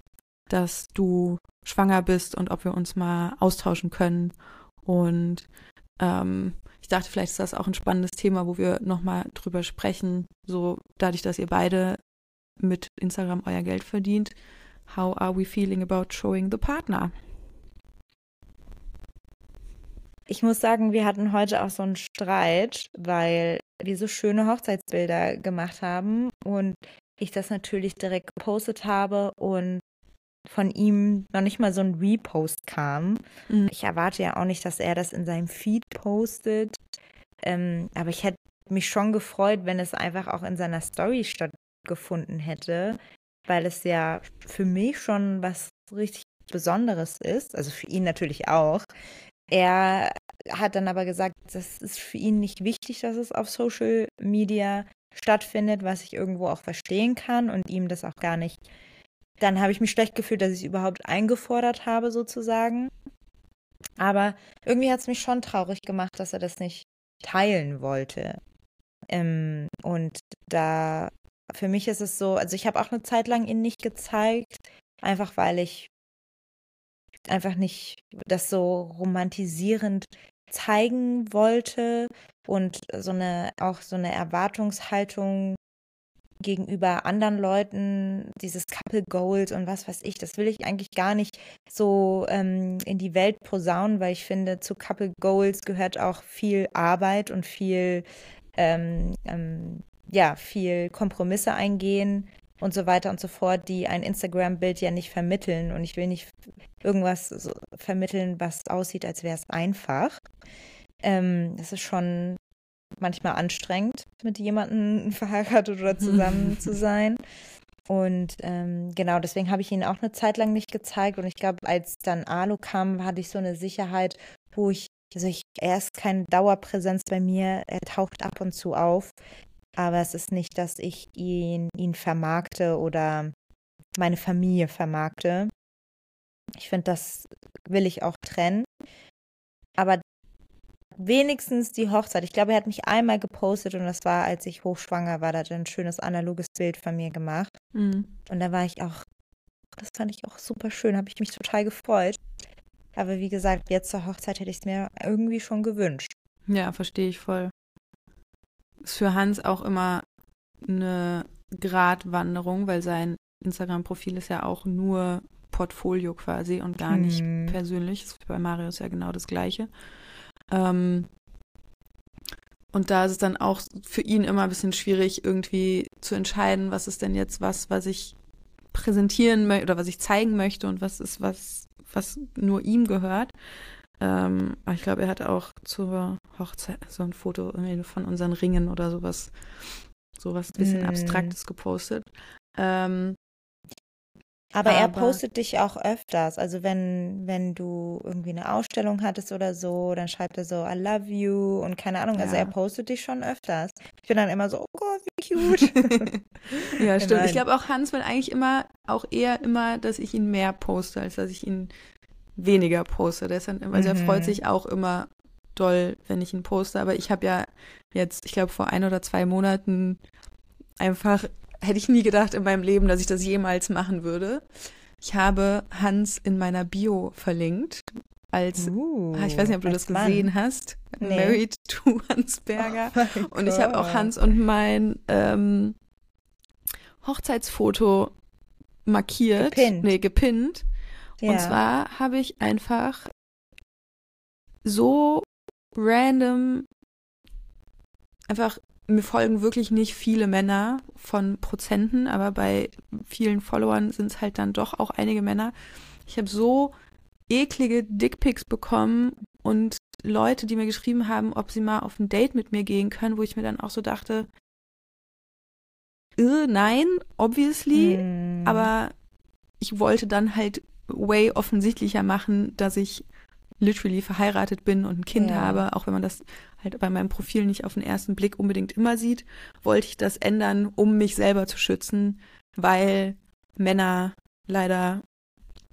dass du schwanger bist und ob wir uns mal austauschen können. Und ähm, ich dachte, vielleicht ist das auch ein spannendes Thema, wo wir nochmal drüber sprechen. So dadurch, dass ihr beide mit Instagram euer Geld verdient. How are we feeling about showing the partner? Ich muss sagen, wir hatten heute auch so einen Streit, weil wir so schöne Hochzeitsbilder gemacht haben und ich das natürlich direkt gepostet habe und von ihm noch nicht mal so ein Repost kam. Mhm. Ich erwarte ja auch nicht, dass er das in seinem Feed postet. Ähm, aber ich hätte mich schon gefreut, wenn es einfach auch in seiner Story stattgefunden hätte, weil es ja für mich schon was richtig Besonderes ist. Also für ihn natürlich auch. Er hat dann aber gesagt, das ist für ihn nicht wichtig, dass es auf Social Media stattfindet, was ich irgendwo auch verstehen kann und ihm das auch gar nicht. Dann habe ich mich schlecht gefühlt, dass ich es überhaupt eingefordert habe, sozusagen. Aber irgendwie hat es mich schon traurig gemacht, dass er das nicht teilen wollte. Ähm, und da, für mich ist es so, also ich habe auch eine Zeit lang ihn nicht gezeigt, einfach weil ich einfach nicht das so romantisierend zeigen wollte und so eine auch so eine Erwartungshaltung gegenüber anderen Leuten, dieses Couple Goals und was weiß ich, das will ich eigentlich gar nicht so ähm, in die Welt posaunen, weil ich finde, zu Couple Goals gehört auch viel Arbeit und viel, ähm, ähm, ja, viel Kompromisse eingehen und so weiter und so fort, die ein Instagram-Bild ja nicht vermitteln. Und ich will nicht irgendwas so vermitteln, was aussieht, als wäre es einfach. Ähm, das ist schon manchmal anstrengend, mit jemandem verheiratet oder zusammen zu sein. Und ähm, genau, deswegen habe ich ihn auch eine Zeit lang nicht gezeigt. Und ich glaube, als dann Alu kam, hatte ich so eine Sicherheit, wo ich, also ich, er ist keine Dauerpräsenz bei mir, er taucht ab und zu auf. Aber es ist nicht, dass ich ihn, ihn vermarkte oder meine Familie vermarkte. Ich finde, das will ich auch trennen. Aber wenigstens die Hochzeit. Ich glaube, er hat mich einmal gepostet und das war, als ich hochschwanger war. Da hat er ein schönes analoges Bild von mir gemacht. Mhm. Und da war ich auch, das fand ich auch super schön, habe ich mich total gefreut. Aber wie gesagt, jetzt zur Hochzeit hätte ich es mir irgendwie schon gewünscht. Ja, verstehe ich voll. Ist für Hans auch immer eine Gratwanderung, weil sein Instagram-Profil ist ja auch nur Portfolio quasi und gar nicht hm. persönlich. Das ist bei Marius ja genau das Gleiche. Ähm, und da ist es dann auch für ihn immer ein bisschen schwierig, irgendwie zu entscheiden, was ist denn jetzt was, was ich präsentieren möchte oder was ich zeigen möchte und was ist was, was nur ihm gehört. Ähm, ich glaube, er hat auch zur Hochzeit so ein Foto von unseren Ringen oder sowas, sowas ein bisschen mm. Abstraktes gepostet. Ähm, aber, aber, er postet dich auch öfters. Also wenn, wenn du irgendwie eine Ausstellung hattest oder so, dann schreibt er so, I love you und keine Ahnung. Ja. Also er postet dich schon öfters. Ich bin dann immer so, oh Gott, wie cute. ja, stimmt. Ich glaube auch Hans will eigentlich immer, auch eher immer, dass ich ihn mehr poste, als dass ich ihn weniger poste. Der dann also mhm. er freut sich auch immer doll, wenn ich ihn poste. Aber ich habe ja jetzt, ich glaube, vor ein oder zwei Monaten einfach hätte ich nie gedacht in meinem Leben, dass ich das jemals machen würde. Ich habe Hans in meiner Bio verlinkt. Als, uh, ich weiß nicht, ob du das gesehen Mann. hast. Nee. Married to Hans Berger. Oh und ich habe auch Hans und mein ähm, Hochzeitsfoto markiert. Gepinnt. Nee, gepinnt. Ja. Und zwar habe ich einfach so random einfach mir folgen wirklich nicht viele Männer von Prozenten, aber bei vielen Followern sind es halt dann doch auch einige Männer. Ich habe so eklige Dickpics bekommen und Leute, die mir geschrieben haben, ob sie mal auf ein Date mit mir gehen können, wo ich mir dann auch so dachte, äh, nein, obviously, mm. aber ich wollte dann halt way offensichtlicher machen, dass ich literally verheiratet bin und ein Kind ja. habe, auch wenn man das halt bei meinem Profil nicht auf den ersten Blick unbedingt immer sieht, wollte ich das ändern, um mich selber zu schützen, weil Männer leider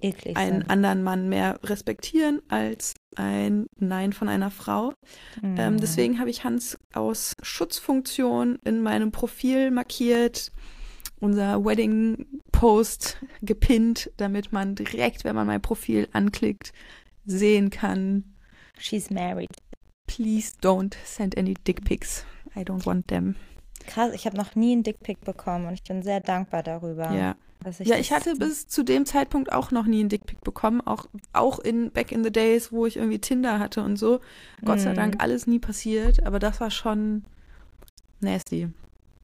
Eklig einen sind. anderen Mann mehr respektieren als ein Nein von einer Frau. Mhm. Ähm, deswegen habe ich Hans aus Schutzfunktion in meinem Profil markiert, unser Wedding-Post gepinnt, damit man direkt, wenn man mein Profil anklickt, sehen kann. She's married. Please don't send any dick pics. I don't want them. Krass, ich habe noch nie einen Dickpick bekommen und ich bin sehr dankbar darüber. Ja. Ich ja, ich hatte bis zu dem Zeitpunkt auch noch nie einen Dickpick bekommen, auch, auch in back in the days, wo ich irgendwie Tinder hatte und so. Gott mm. sei Dank mhm. alles nie passiert, aber das war schon nasty.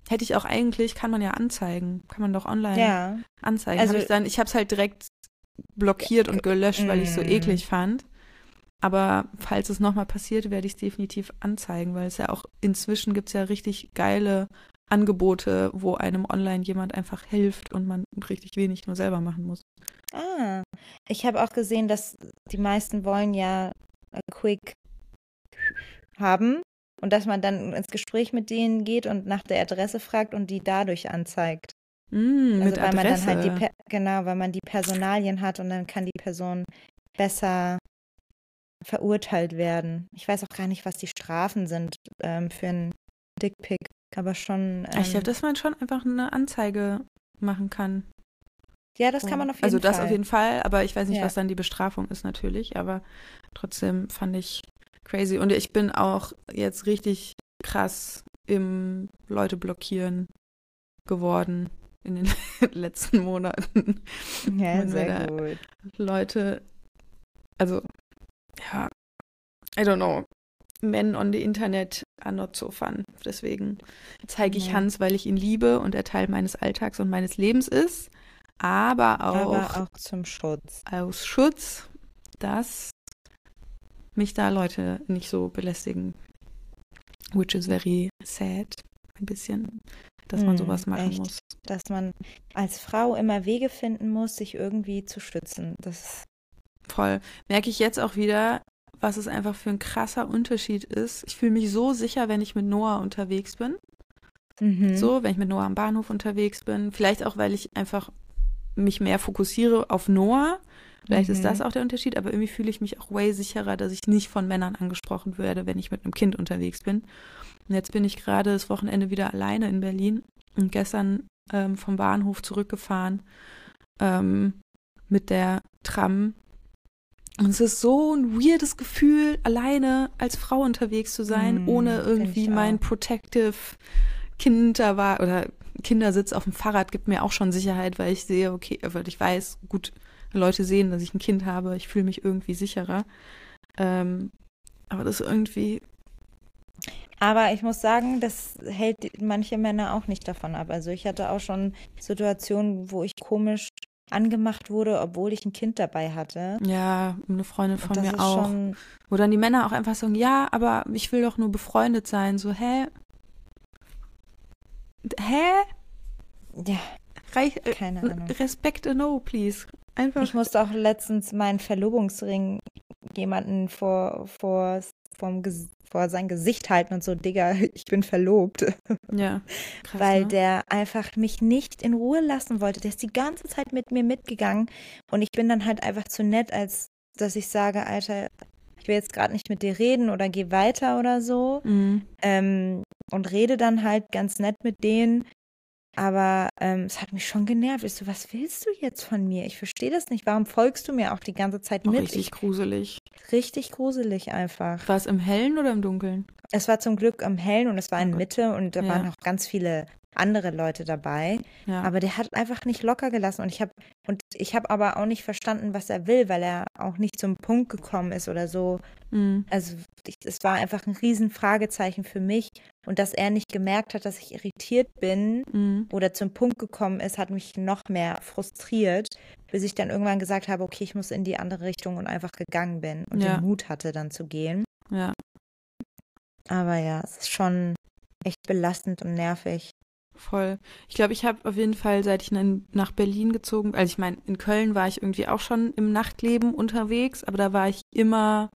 Hätte ich auch eigentlich, kann man ja anzeigen, kann man doch online ja. anzeigen. Also hab ich dann, ich habe es halt direkt blockiert und gelöscht, mm. weil ich es so mhm. eklig fand. Aber falls es nochmal passiert, werde ich es definitiv anzeigen, weil es ja auch inzwischen gibt es ja richtig geile Angebote, wo einem online jemand einfach hilft und man richtig wenig nur selber machen muss. Ah, ich habe auch gesehen, dass die meisten wollen ja Quick haben und dass man dann ins Gespräch mit denen geht und nach der Adresse fragt und die dadurch anzeigt. Mm, also weil Adresse. man dann halt die genau, weil man die Personalien hat und dann kann die Person besser verurteilt werden. Ich weiß auch gar nicht, was die Strafen sind ähm, für einen Dickpick, aber schon. Ähm, ich glaube, dass man schon einfach eine Anzeige machen kann. Ja, das kann man auf also jeden Fall. Also das auf jeden Fall, aber ich weiß nicht, ja. was dann die Bestrafung ist natürlich, aber trotzdem fand ich crazy. Und ich bin auch jetzt richtig krass im Leute blockieren geworden in den letzten Monaten. Ja, sehr gut. Leute, also ja, I don't know. Men on the Internet are not so fun. Deswegen zeige ich ja. Hans, weil ich ihn liebe und er Teil meines Alltags und meines Lebens ist. Aber auch, aber auch zum Schutz. Aus Schutz, dass mich da Leute nicht so belästigen. Which is very sad. Ein bisschen. dass man mm, sowas machen echt, muss. Dass man als Frau immer Wege finden muss, sich irgendwie zu schützen. Das Voll. Merke ich jetzt auch wieder, was es einfach für ein krasser Unterschied ist. Ich fühle mich so sicher, wenn ich mit Noah unterwegs bin. Mhm. So, wenn ich mit Noah am Bahnhof unterwegs bin. Vielleicht auch, weil ich einfach mich mehr fokussiere auf Noah. Vielleicht mhm. ist das auch der Unterschied, aber irgendwie fühle ich mich auch way sicherer, dass ich nicht von Männern angesprochen werde, wenn ich mit einem Kind unterwegs bin. Und jetzt bin ich gerade das Wochenende wieder alleine in Berlin und gestern ähm, vom Bahnhof zurückgefahren ähm, mit der Tram und es ist so ein weirdes Gefühl, alleine als Frau unterwegs zu sein, mm, ohne irgendwie mein protective Kind da war oder Kindersitz auf dem Fahrrad gibt mir auch schon Sicherheit, weil ich sehe, okay, weil ich weiß, gut, Leute sehen, dass ich ein Kind habe, ich fühle mich irgendwie sicherer. Ähm, aber das ist irgendwie. Aber ich muss sagen, das hält manche Männer auch nicht davon ab. Also ich hatte auch schon Situationen, wo ich komisch angemacht wurde, obwohl ich ein Kind dabei hatte. Ja, eine Freundin von mir auch. Wo dann die Männer auch einfach sagen, ja, aber ich will doch nur befreundet sein. So, hä? Hä? Ja. Reich, äh, keine Ahnung. Respect a no, please. Einfach. Ich musste auch letztens meinen Verlobungsring jemanden vor, vor, vorm, vor sein Gesicht halten und so, Digga, ich bin verlobt. Ja. Krass, Weil ne? der einfach mich nicht in Ruhe lassen wollte. Der ist die ganze Zeit mit mir mitgegangen und ich bin dann halt einfach zu nett, als dass ich sage, Alter, ich will jetzt gerade nicht mit dir reden oder geh weiter oder so. Mhm. Ähm, und rede dann halt ganz nett mit denen. Aber ähm, es hat mich schon genervt. Ich so, was willst du jetzt von mir? Ich verstehe das nicht. Warum folgst du mir auch die ganze Zeit mit? Richtig gruselig. Richtig gruselig einfach. War es im Hellen oder im Dunkeln? Es war zum Glück im Hellen und es war in Mitte und da ja. waren auch ganz viele andere Leute dabei. Ja. Aber der hat einfach nicht locker gelassen. Und ich habe und ich habe aber auch nicht verstanden, was er will, weil er auch nicht zum Punkt gekommen ist oder so. Mhm. Also es war einfach ein riesen Fragezeichen für mich. Und dass er nicht gemerkt hat, dass ich irritiert bin mhm. oder zum Punkt gekommen ist, hat mich noch mehr frustriert, bis ich dann irgendwann gesagt habe, okay, ich muss in die andere Richtung und einfach gegangen bin und ja. den Mut hatte, dann zu gehen. Ja. Aber ja, es ist schon echt belastend und nervig. Voll. Ich glaube, ich habe auf jeden Fall, seit ich nach Berlin gezogen, also ich meine, in Köln war ich irgendwie auch schon im Nachtleben unterwegs, aber da war ich immer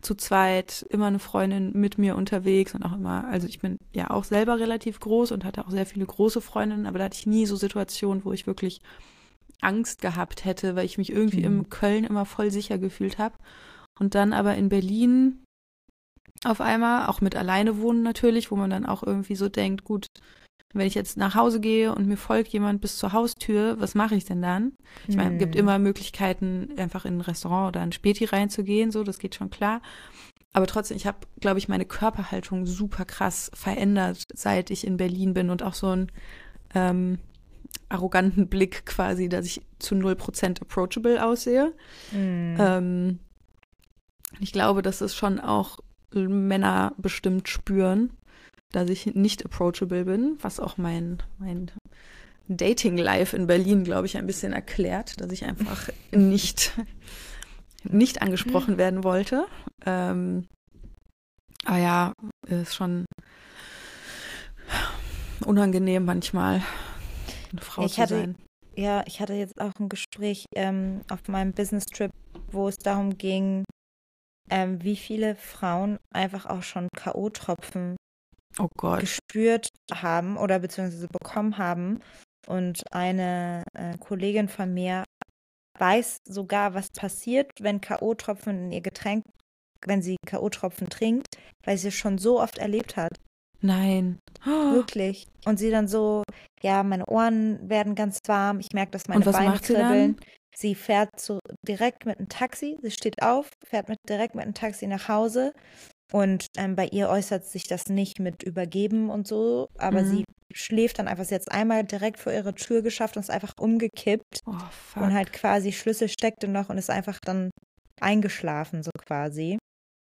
zu zweit, immer eine Freundin mit mir unterwegs und auch immer, also ich bin ja auch selber relativ groß und hatte auch sehr viele große Freundinnen, aber da hatte ich nie so Situationen, wo ich wirklich Angst gehabt hätte, weil ich mich irgendwie mhm. in Köln immer voll sicher gefühlt habe. Und dann aber in Berlin auf einmal, auch mit alleine wohnen natürlich, wo man dann auch irgendwie so denkt, gut, wenn ich jetzt nach Hause gehe und mir folgt jemand bis zur Haustür, was mache ich denn dann? Ich meine, es gibt hm. immer Möglichkeiten, einfach in ein Restaurant oder ein Späti reinzugehen, so, das geht schon klar. Aber trotzdem, ich habe, glaube ich, meine Körperhaltung super krass verändert, seit ich in Berlin bin und auch so einen ähm, arroganten Blick quasi, dass ich zu 0% approachable aussehe. Mm. Ähm, ich glaube, dass es schon auch Männer bestimmt spüren dass ich nicht approachable bin, was auch mein, mein Dating-Life in Berlin, glaube ich, ein bisschen erklärt, dass ich einfach nicht, nicht angesprochen werden wollte. Ähm, aber ja, ist schon unangenehm manchmal, eine Frau ich zu hatte, sein. Ja, ich hatte jetzt auch ein Gespräch ähm, auf meinem Business-Trip, wo es darum ging, ähm, wie viele Frauen einfach auch schon K.O.-Tropfen oh Gott. gespürt haben oder beziehungsweise bekommen haben. Und eine äh, Kollegin von mir weiß sogar, was passiert, wenn K.O.-Tropfen in ihr Getränk, wenn sie K.O.-Tropfen trinkt, weil sie es schon so oft erlebt hat. Nein. Wirklich. Und sie dann so, ja, meine Ohren werden ganz warm, ich merke, dass meine Beine kribbeln. Sie, sie fährt so direkt mit einem Taxi, sie steht auf, fährt mit, direkt mit einem Taxi nach Hause und ähm, bei ihr äußert sich das nicht mit Übergeben und so, aber mhm. sie schläft dann einfach. Sie hat es einmal direkt vor ihre Tür geschafft und ist einfach umgekippt. Oh, und halt quasi Schlüssel steckte noch und ist einfach dann eingeschlafen, so quasi.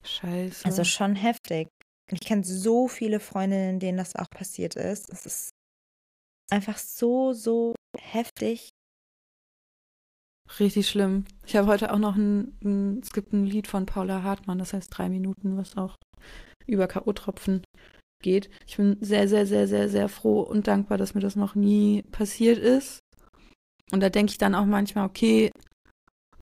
Scheiße. Also schon heftig. Ich kenne so viele Freundinnen, denen das auch passiert ist. Es ist einfach so, so heftig. Richtig schlimm. Ich habe heute auch noch ein, ein, es gibt ein Lied von Paula Hartmann, das heißt drei Minuten, was auch über K.O.-Tropfen geht. Ich bin sehr, sehr, sehr, sehr, sehr froh und dankbar, dass mir das noch nie passiert ist. Und da denke ich dann auch manchmal, okay,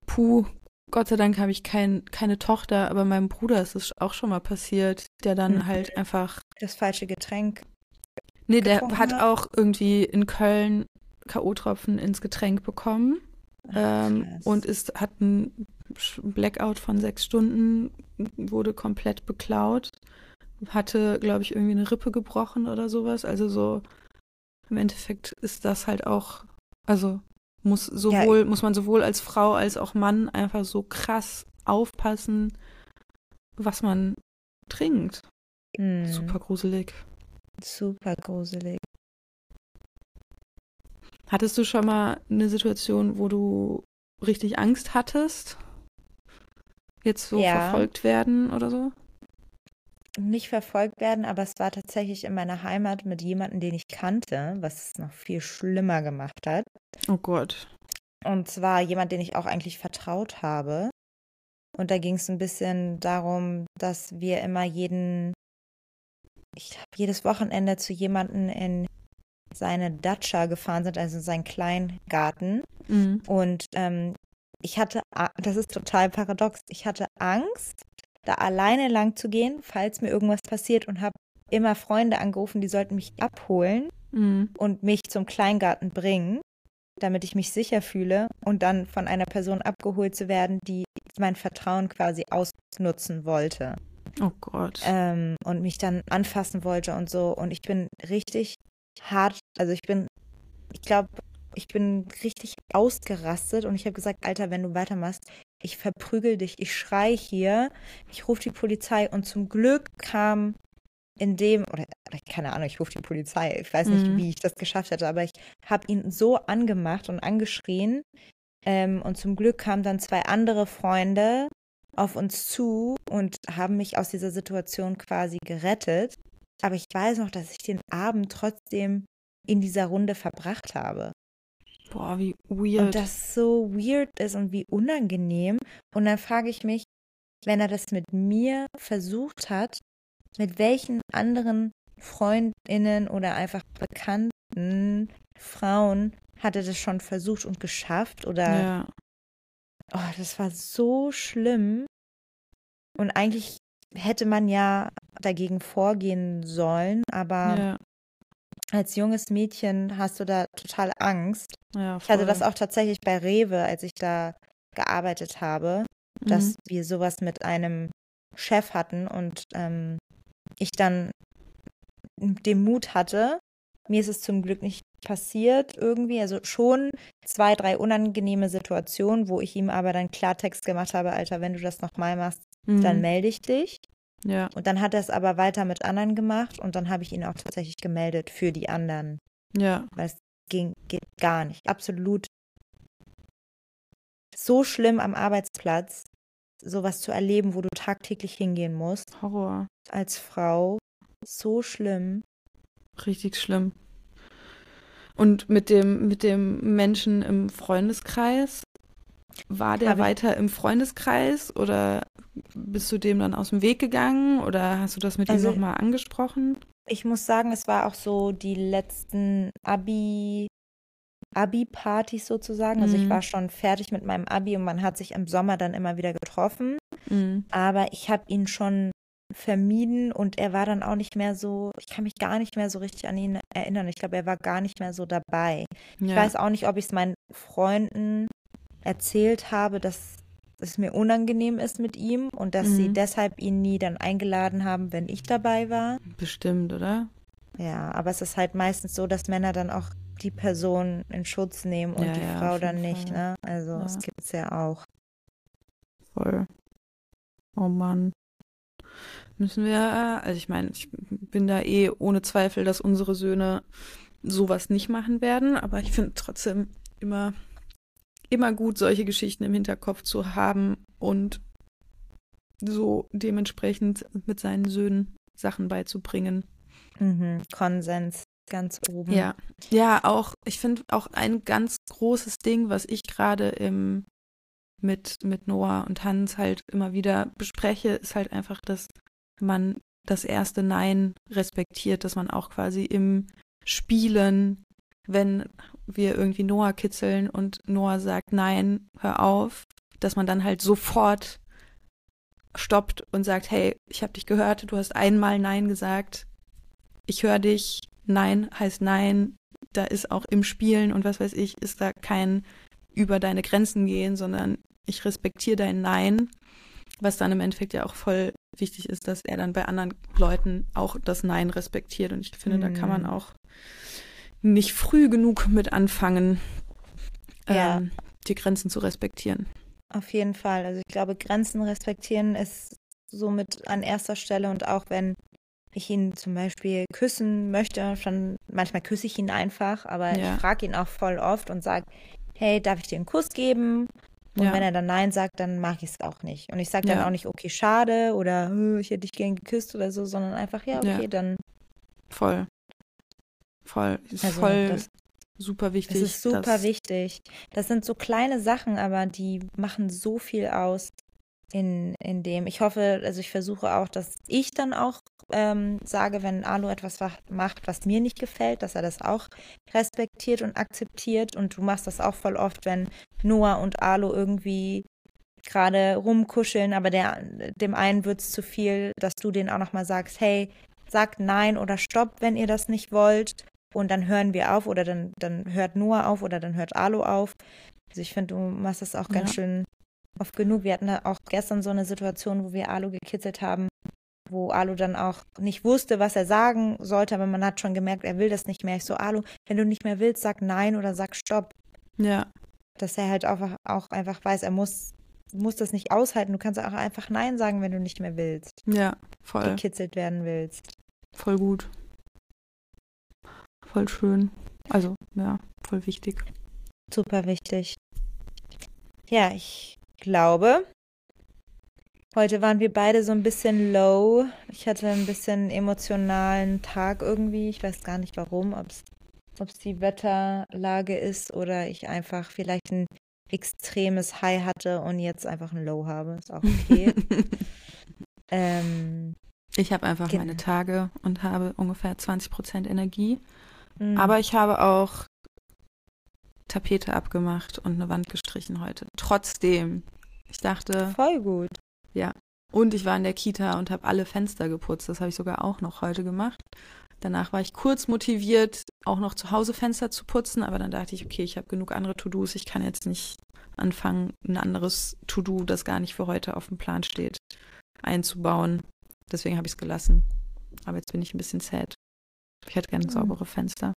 puh, Gott sei Dank habe ich kein, keine Tochter, aber meinem Bruder ist es auch schon mal passiert, der dann mhm. halt einfach. Das falsche Getränk. Nee, der hat auch irgendwie in Köln K.O.-Tropfen ins Getränk bekommen. Ach, ähm, und ist, hat einen Blackout von sechs Stunden, wurde komplett beklaut. Hatte, glaube ich, irgendwie eine Rippe gebrochen oder sowas. Also so im Endeffekt ist das halt auch, also muss sowohl, ja. muss man sowohl als Frau als auch Mann einfach so krass aufpassen, was man trinkt. Hm. Super gruselig. Super gruselig. Hattest du schon mal eine Situation, wo du richtig Angst hattest? Jetzt so ja. verfolgt werden oder so? Nicht verfolgt werden, aber es war tatsächlich in meiner Heimat mit jemandem, den ich kannte, was es noch viel schlimmer gemacht hat. Oh Gott. Und zwar jemand, den ich auch eigentlich vertraut habe. Und da ging es ein bisschen darum, dass wir immer jeden, ich glaube, jedes Wochenende zu jemandem in seine Datscha gefahren sind, also seinen Kleingarten. Mhm. Und ähm, ich hatte, das ist total paradox, ich hatte Angst, da alleine lang zu gehen, falls mir irgendwas passiert und habe immer Freunde angerufen, die sollten mich abholen mhm. und mich zum Kleingarten bringen damit ich mich sicher fühle und dann von einer Person abgeholt zu werden, die mein Vertrauen quasi ausnutzen wollte. Oh Gott. Ähm, und mich dann anfassen wollte und so. Und ich bin richtig hart, also ich bin, ich glaube, ich bin richtig ausgerastet und ich habe gesagt, Alter, wenn du weitermachst, ich verprügel dich, ich schrei hier, ich rufe die Polizei und zum Glück kam in dem, oder keine Ahnung, ich rufe die Polizei, ich weiß nicht, mhm. wie ich das geschafft hätte, aber ich habe ihn so angemacht und angeschrien. Ähm, und zum Glück kamen dann zwei andere Freunde auf uns zu und haben mich aus dieser Situation quasi gerettet. Aber ich weiß noch, dass ich den Abend trotzdem in dieser Runde verbracht habe. Boah, wie weird. Und das so weird ist und wie unangenehm. Und dann frage ich mich, wenn er das mit mir versucht hat, mit welchen anderen Freundinnen oder einfach bekannten Frauen hat er das schon versucht und geschafft oder ja. oh, das war so schlimm und eigentlich hätte man ja dagegen vorgehen sollen, aber ja. als junges Mädchen hast du da total Angst. Ja, ich hatte das auch tatsächlich bei Rewe, als ich da gearbeitet habe, mhm. dass wir sowas mit einem Chef hatten und ähm, ich dann den Mut hatte. Mir ist es zum Glück nicht passiert irgendwie. Also schon zwei, drei unangenehme Situationen, wo ich ihm aber dann Klartext gemacht habe, Alter, wenn du das nochmal machst, mhm. dann melde ich dich. Ja. Und dann hat er es aber weiter mit anderen gemacht und dann habe ich ihn auch tatsächlich gemeldet für die anderen. Ja. Weil es ging, geht gar nicht. Absolut so schlimm am Arbeitsplatz sowas zu erleben, wo du tagtäglich hingehen musst. Horror. Als Frau. So schlimm. Richtig schlimm. Und mit dem, mit dem Menschen im Freundeskreis, war der weiter im Freundeskreis oder bist du dem dann aus dem Weg gegangen oder hast du das mit also, ihm nochmal angesprochen? Ich muss sagen, es war auch so die letzten Abi, Abi-Partys sozusagen. Also ich mhm. war schon fertig mit meinem Abi und man hat sich im Sommer dann immer wieder getroffen. Mhm. Aber ich habe ihn schon vermieden und er war dann auch nicht mehr so, ich kann mich gar nicht mehr so richtig an ihn erinnern. Ich glaube, er war gar nicht mehr so dabei. Ja. Ich weiß auch nicht, ob ich es meinen Freunden erzählt habe, dass es mir unangenehm ist mit ihm und dass mhm. sie deshalb ihn nie dann eingeladen haben, wenn ich dabei war. Bestimmt, oder? Ja, aber es ist halt meistens so, dass Männer dann auch die Person in Schutz nehmen und ja, die ja, Frau dann nicht, Fall. ne? Also ja. das gibt es ja auch. Voll. Oh Mann. Müssen wir, also ich meine, ich bin da eh ohne Zweifel, dass unsere Söhne sowas nicht machen werden, aber ich finde trotzdem immer, immer gut, solche Geschichten im Hinterkopf zu haben und so dementsprechend mit seinen Söhnen Sachen beizubringen. Mhm. Konsens ganz oben. Ja, ja, auch, ich finde auch ein ganz großes Ding, was ich gerade im mit, mit Noah und Hans halt immer wieder bespreche, ist halt einfach, dass man das erste Nein respektiert, dass man auch quasi im Spielen, wenn wir irgendwie Noah kitzeln und Noah sagt Nein, hör auf, dass man dann halt sofort stoppt und sagt, hey, ich habe dich gehört, du hast einmal Nein gesagt, ich höre dich, Nein heißt Nein, da ist auch im Spielen und was weiß ich, ist da kein über deine Grenzen gehen, sondern ich respektiere dein Nein, was dann im Endeffekt ja auch voll wichtig ist, dass er dann bei anderen Leuten auch das Nein respektiert. Und ich finde, mhm. da kann man mhm. auch nicht früh genug mit anfangen, ja. ähm, die Grenzen zu respektieren. Auf jeden Fall. Also ich glaube, Grenzen respektieren ist somit an erster Stelle und auch wenn ich ihn zum Beispiel küssen möchte, dann manchmal küsse ich ihn einfach, aber ja. ich frage ihn auch voll oft und sage, hey, darf ich dir einen Kuss geben? Und ja. wenn er dann Nein sagt, dann mache ich es auch nicht. Und ich sage dann ja. auch nicht, okay, schade oder ich hätte dich gern geküsst oder so, sondern einfach, ja, okay, dann. Voll. Voll. Ist also voll das, super wichtig. Das ist super wichtig. Das sind so kleine Sachen, aber die machen so viel aus in, in dem. Ich hoffe, also ich versuche auch, dass ich dann auch ähm, sage, wenn Alu etwas macht, was mir nicht gefällt, dass er das auch respektiert und akzeptiert. Und du machst das auch voll oft, wenn Noah und Alu irgendwie gerade rumkuscheln, aber der, dem einen wird es zu viel, dass du denen auch nochmal sagst, hey, sagt nein oder stopp, wenn ihr das nicht wollt. Und dann hören wir auf oder dann, dann hört Noah auf oder dann hört Alu auf. Also ich finde, du machst das auch ganz ja. schön oft genug. Wir hatten auch gestern so eine Situation, wo wir Alu gekitzelt haben, wo Alu dann auch nicht wusste, was er sagen sollte, aber man hat schon gemerkt, er will das nicht mehr. Ich so, Alu, wenn du nicht mehr willst, sag nein oder sag stopp. Ja. Dass er halt auch, auch einfach weiß, er muss, muss das nicht aushalten. Du kannst auch einfach nein sagen, wenn du nicht mehr willst. Ja, voll. Gekitzelt werden willst. Voll gut. Voll schön. Also, ja, voll wichtig. Super wichtig. Ja, ich glaube, Heute waren wir beide so ein bisschen low. Ich hatte ein bisschen emotionalen Tag irgendwie. Ich weiß gar nicht warum, ob es die Wetterlage ist oder ich einfach vielleicht ein extremes High hatte und jetzt einfach ein Low habe. Ist auch okay. ähm, ich habe einfach meine Tage und habe ungefähr 20% Energie. Mhm. Aber ich habe auch Tapete abgemacht und eine Wand gestrichen heute. Trotzdem. Ich dachte. Voll gut. Ja. Und ich war in der Kita und habe alle Fenster geputzt. Das habe ich sogar auch noch heute gemacht. Danach war ich kurz motiviert, auch noch zu Hause Fenster zu putzen, aber dann dachte ich, okay, ich habe genug andere To-Dos. Ich kann jetzt nicht anfangen, ein anderes To-Do, das gar nicht für heute auf dem Plan steht, einzubauen. Deswegen habe ich es gelassen. Aber jetzt bin ich ein bisschen sad. Ich hätte gerne mhm. saubere Fenster.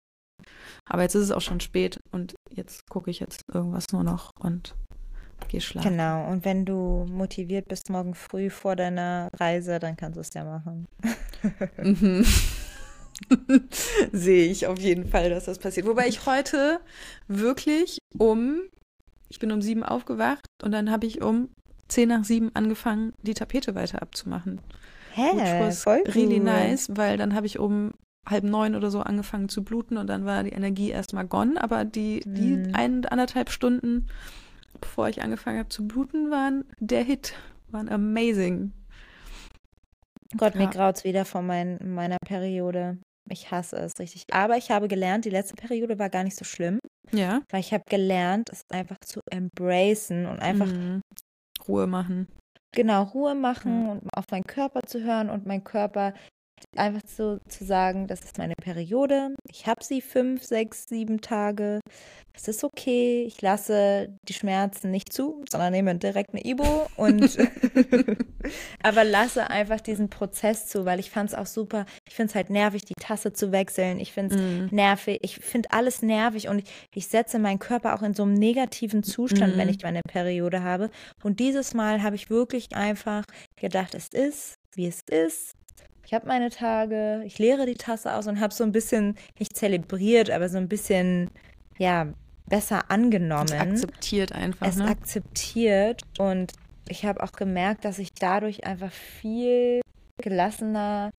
Aber jetzt ist es auch schon spät und jetzt gucke ich jetzt irgendwas nur noch und Geh schlafen. Genau, und wenn du motiviert bist morgen früh vor deiner Reise, dann kannst du es ja machen. mhm. Sehe ich auf jeden Fall, dass das passiert. Wobei ich heute wirklich um, ich bin um sieben aufgewacht und dann habe ich um zehn nach sieben angefangen, die Tapete weiter abzumachen. Hä? Which voll cool. really nice, weil dann habe ich um halb neun oder so angefangen zu bluten und dann war die Energie erstmal gone, aber die, die mhm. ein, anderthalb Stunden bevor ich angefangen habe zu bluten, waren der Hit, waren amazing. Gott, ja. mir graut's wieder von mein, meiner Periode. Ich hasse es richtig. Aber ich habe gelernt, die letzte Periode war gar nicht so schlimm. Ja. Weil ich habe gelernt, es einfach zu embracen und einfach mhm. Ruhe machen. Genau, Ruhe machen ja. und auf meinen Körper zu hören und mein Körper einfach so zu sagen, das ist meine Periode. Ich habe sie fünf, sechs, sieben Tage. Es ist okay. Ich lasse die Schmerzen nicht zu, sondern nehme direkt eine Ibo und aber lasse einfach diesen Prozess zu, weil ich fand es auch super. Ich finde es halt nervig, die Tasse zu wechseln. Ich finde es mm. nervig. Ich finde alles nervig und ich, ich, setze meinen Körper auch in so einem negativen Zustand, mm. wenn ich meine Periode habe. Und dieses Mal habe ich wirklich einfach gedacht, es ist, wie es ist ich habe meine Tage, ich leere die Tasse aus und habe so ein bisschen, nicht zelebriert, aber so ein bisschen, ja, besser angenommen. Es akzeptiert einfach. Es ne? akzeptiert und ich habe auch gemerkt, dass ich dadurch einfach viel gelassener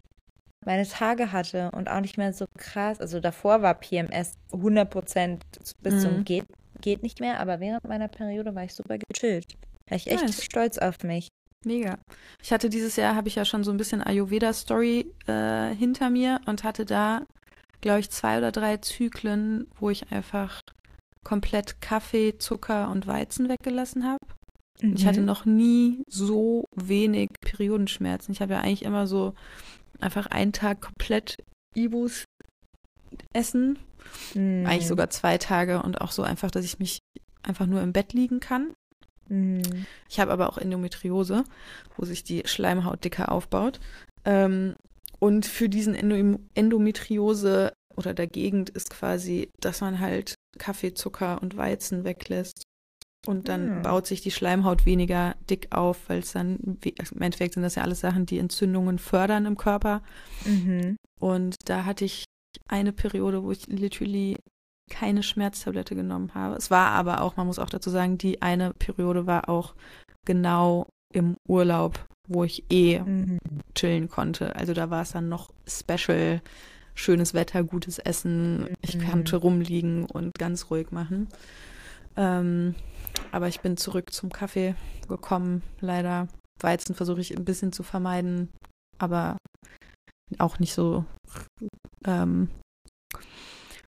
meine Tage hatte und auch nicht mehr so krass. Also davor war PMS 100 Prozent bis mhm. zum geht, geht nicht mehr, aber während meiner Periode war ich super gechillt. War ich echt nice. stolz auf mich. Mega. Ich hatte dieses Jahr, habe ich ja schon so ein bisschen Ayurveda-Story äh, hinter mir und hatte da, glaube ich, zwei oder drei Zyklen, wo ich einfach komplett Kaffee, Zucker und Weizen weggelassen habe. Mhm. Ich hatte mhm. noch nie so wenig Periodenschmerzen. Ich habe ja eigentlich immer so einfach einen Tag komplett Ibus essen. Mhm. Eigentlich sogar zwei Tage und auch so einfach, dass ich mich einfach nur im Bett liegen kann. Mhm. Ich habe aber auch Endometriose, wo sich die Schleimhaut dicker aufbaut. Ähm, und für diesen Endometriose oder der Gegend ist quasi, dass man halt Kaffee, Zucker und Weizen weglässt. Und dann mhm. baut sich die Schleimhaut weniger dick auf, weil es dann, im Endeffekt sind das ja alles Sachen, die Entzündungen fördern im Körper. Mhm. Und da hatte ich eine Periode, wo ich literally keine Schmerztablette genommen habe. Es war aber auch, man muss auch dazu sagen, die eine Periode war auch genau im Urlaub, wo ich eh mhm. chillen konnte. Also da war es dann noch special, schönes Wetter, gutes Essen. Ich mhm. konnte rumliegen und ganz ruhig machen. Ähm, aber ich bin zurück zum Kaffee gekommen, leider. Weizen versuche ich ein bisschen zu vermeiden, aber auch nicht so ähm,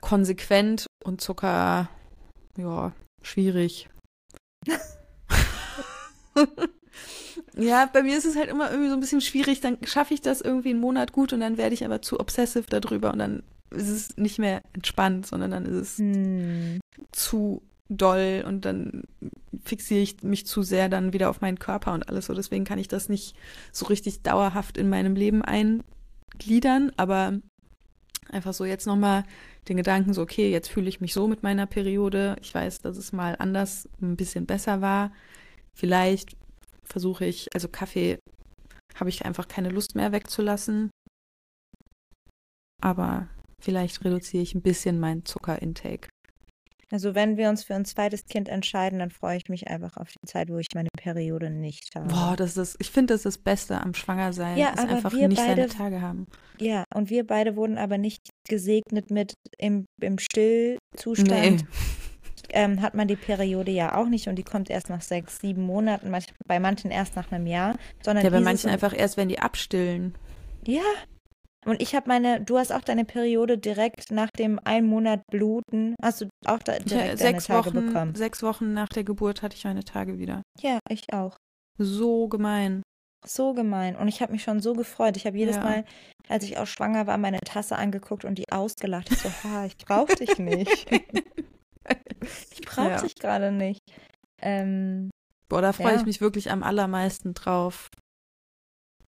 konsequent und Zucker, ja, schwierig. ja, bei mir ist es halt immer irgendwie so ein bisschen schwierig. Dann schaffe ich das irgendwie einen Monat gut und dann werde ich aber zu obsessive darüber und dann ist es nicht mehr entspannt, sondern dann ist es hm. zu doll und dann fixiere ich mich zu sehr dann wieder auf meinen Körper und alles so. Deswegen kann ich das nicht so richtig dauerhaft in meinem Leben eingliedern, aber einfach so jetzt nochmal den Gedanken so, okay, jetzt fühle ich mich so mit meiner Periode. Ich weiß, dass es mal anders ein bisschen besser war. Vielleicht versuche ich, also Kaffee habe ich einfach keine Lust mehr wegzulassen. Aber vielleicht reduziere ich ein bisschen meinen Zuckerintake. Also wenn wir uns für ein zweites Kind entscheiden, dann freue ich mich einfach auf die Zeit, wo ich meine Periode nicht habe. Boah, das ist, ich finde, das ist das Beste am Schwangersein, ja, ist einfach nicht beide, seine Tage haben. Ja, und wir beide wurden aber nicht gesegnet mit im, im Stillzustand. Nee. Ähm, hat man die Periode ja auch nicht und die kommt erst nach sechs, sieben Monaten, manch, bei manchen erst nach einem Jahr. Sondern ja, bei manchen einfach erst, wenn die abstillen. Ja, und ich habe meine, du hast auch deine Periode direkt nach dem einen Monat Bluten, hast du auch da direkt sechs deine Tage Wochen, bekommen? Sechs Wochen nach der Geburt hatte ich meine Tage wieder. Ja, ich auch. So gemein. So gemein. Und ich habe mich schon so gefreut. Ich habe jedes ja. Mal, als ich auch schwanger war, meine Tasse angeguckt und die ausgelacht. Ich so, ha, ich brauche dich nicht. ich brauche ja. dich gerade nicht. Ähm, Boah, da freue ja. ich mich wirklich am allermeisten drauf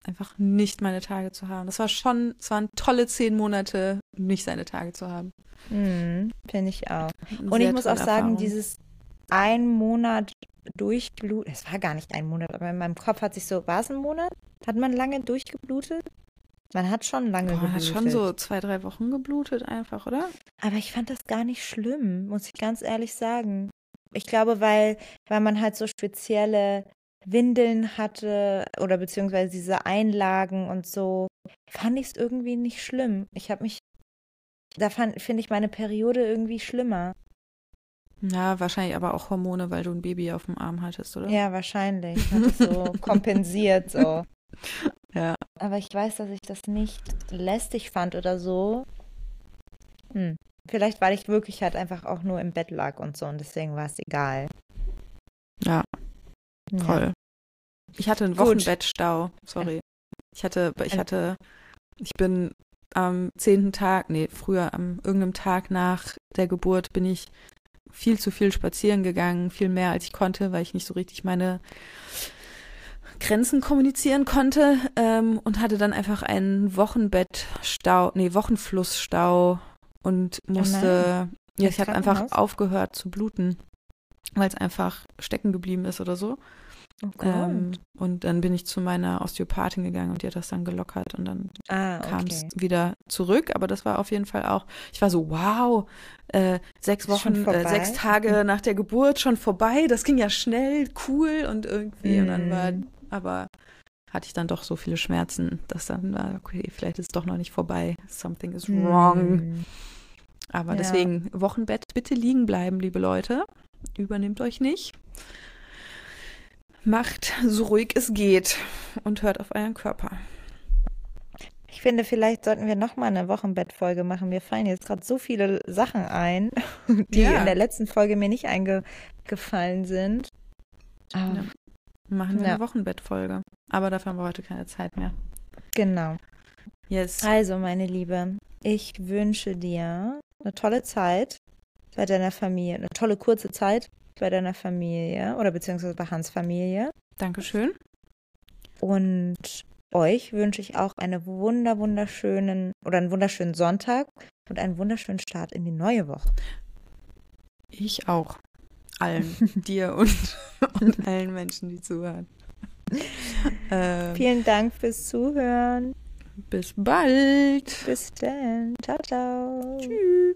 einfach nicht meine Tage zu haben. Das war schon, es waren tolle zehn Monate, nicht seine Tage zu haben. Mhm, Finde ich auch. Und ich muss auch sagen, Erfahrung. dieses ein Monat durchblutet, es war gar nicht ein Monat, aber in meinem Kopf hat sich so, war es ein Monat? Hat man lange durchgeblutet? Man hat schon lange Boah, geblutet. Man hat schon so zwei, drei Wochen geblutet einfach, oder? Aber ich fand das gar nicht schlimm, muss ich ganz ehrlich sagen. Ich glaube, weil, weil man halt so spezielle Windeln hatte oder beziehungsweise diese Einlagen und so, fand ich es irgendwie nicht schlimm. Ich habe mich, da finde ich meine Periode irgendwie schlimmer. Ja, wahrscheinlich aber auch Hormone, weil du ein Baby auf dem Arm hattest, oder? Ja, wahrscheinlich. Hat es so kompensiert so. Ja. Aber ich weiß, dass ich das nicht lästig fand oder so. Hm. Vielleicht, weil ich wirklich halt einfach auch nur im Bett lag und so und deswegen war es egal. Ja, Voll. Ja. Ich hatte einen Wochenbettstau. Sorry. Ich hatte, ich hatte, ich bin am zehnten Tag, nee, früher am irgendeinem Tag nach der Geburt bin ich viel zu viel spazieren gegangen, viel mehr als ich konnte, weil ich nicht so richtig meine Grenzen kommunizieren konnte ähm, und hatte dann einfach einen Wochenbettstau, nee, Wochenflussstau und musste, oh ja, ich habe einfach aufgehört zu bluten, weil es einfach stecken geblieben ist oder so. Oh ähm, und dann bin ich zu meiner Osteopathin gegangen und die hat das dann gelockert und dann ah, okay. kam es wieder zurück. Aber das war auf jeden Fall auch, ich war so, wow, äh, sechs Wochen, äh, sechs Tage nach der Geburt schon vorbei. Das ging ja schnell, cool und irgendwie. Mm. Und dann war, mhm. aber hatte ich dann doch so viele Schmerzen, dass dann war, okay, vielleicht ist es doch noch nicht vorbei. Something is wrong. Mm. Aber ja. deswegen, Wochenbett bitte liegen bleiben, liebe Leute. Übernehmt euch nicht. Macht so ruhig es geht und hört auf euren Körper. Ich finde, vielleicht sollten wir noch mal eine Wochenbettfolge machen. Mir fallen jetzt gerade so viele Sachen ein, die ja. in der letzten Folge mir nicht eingefallen sind. Aber, ja. Machen wir ja. eine Wochenbettfolge. Aber dafür haben wir heute keine Zeit mehr. Genau. Yes. Also, meine Liebe, ich wünsche dir eine tolle Zeit bei deiner Familie, eine tolle kurze Zeit bei deiner Familie oder beziehungsweise bei Hans Familie. Dankeschön. Und euch wünsche ich auch einen wunder wunderschönen oder einen wunderschönen Sonntag und einen wunderschönen Start in die neue Woche. Ich auch. Allen, dir und, und allen Menschen, die zuhören. Ähm, Vielen Dank fürs Zuhören. Bis bald. Bis dann. Ciao, ciao. Tschüss.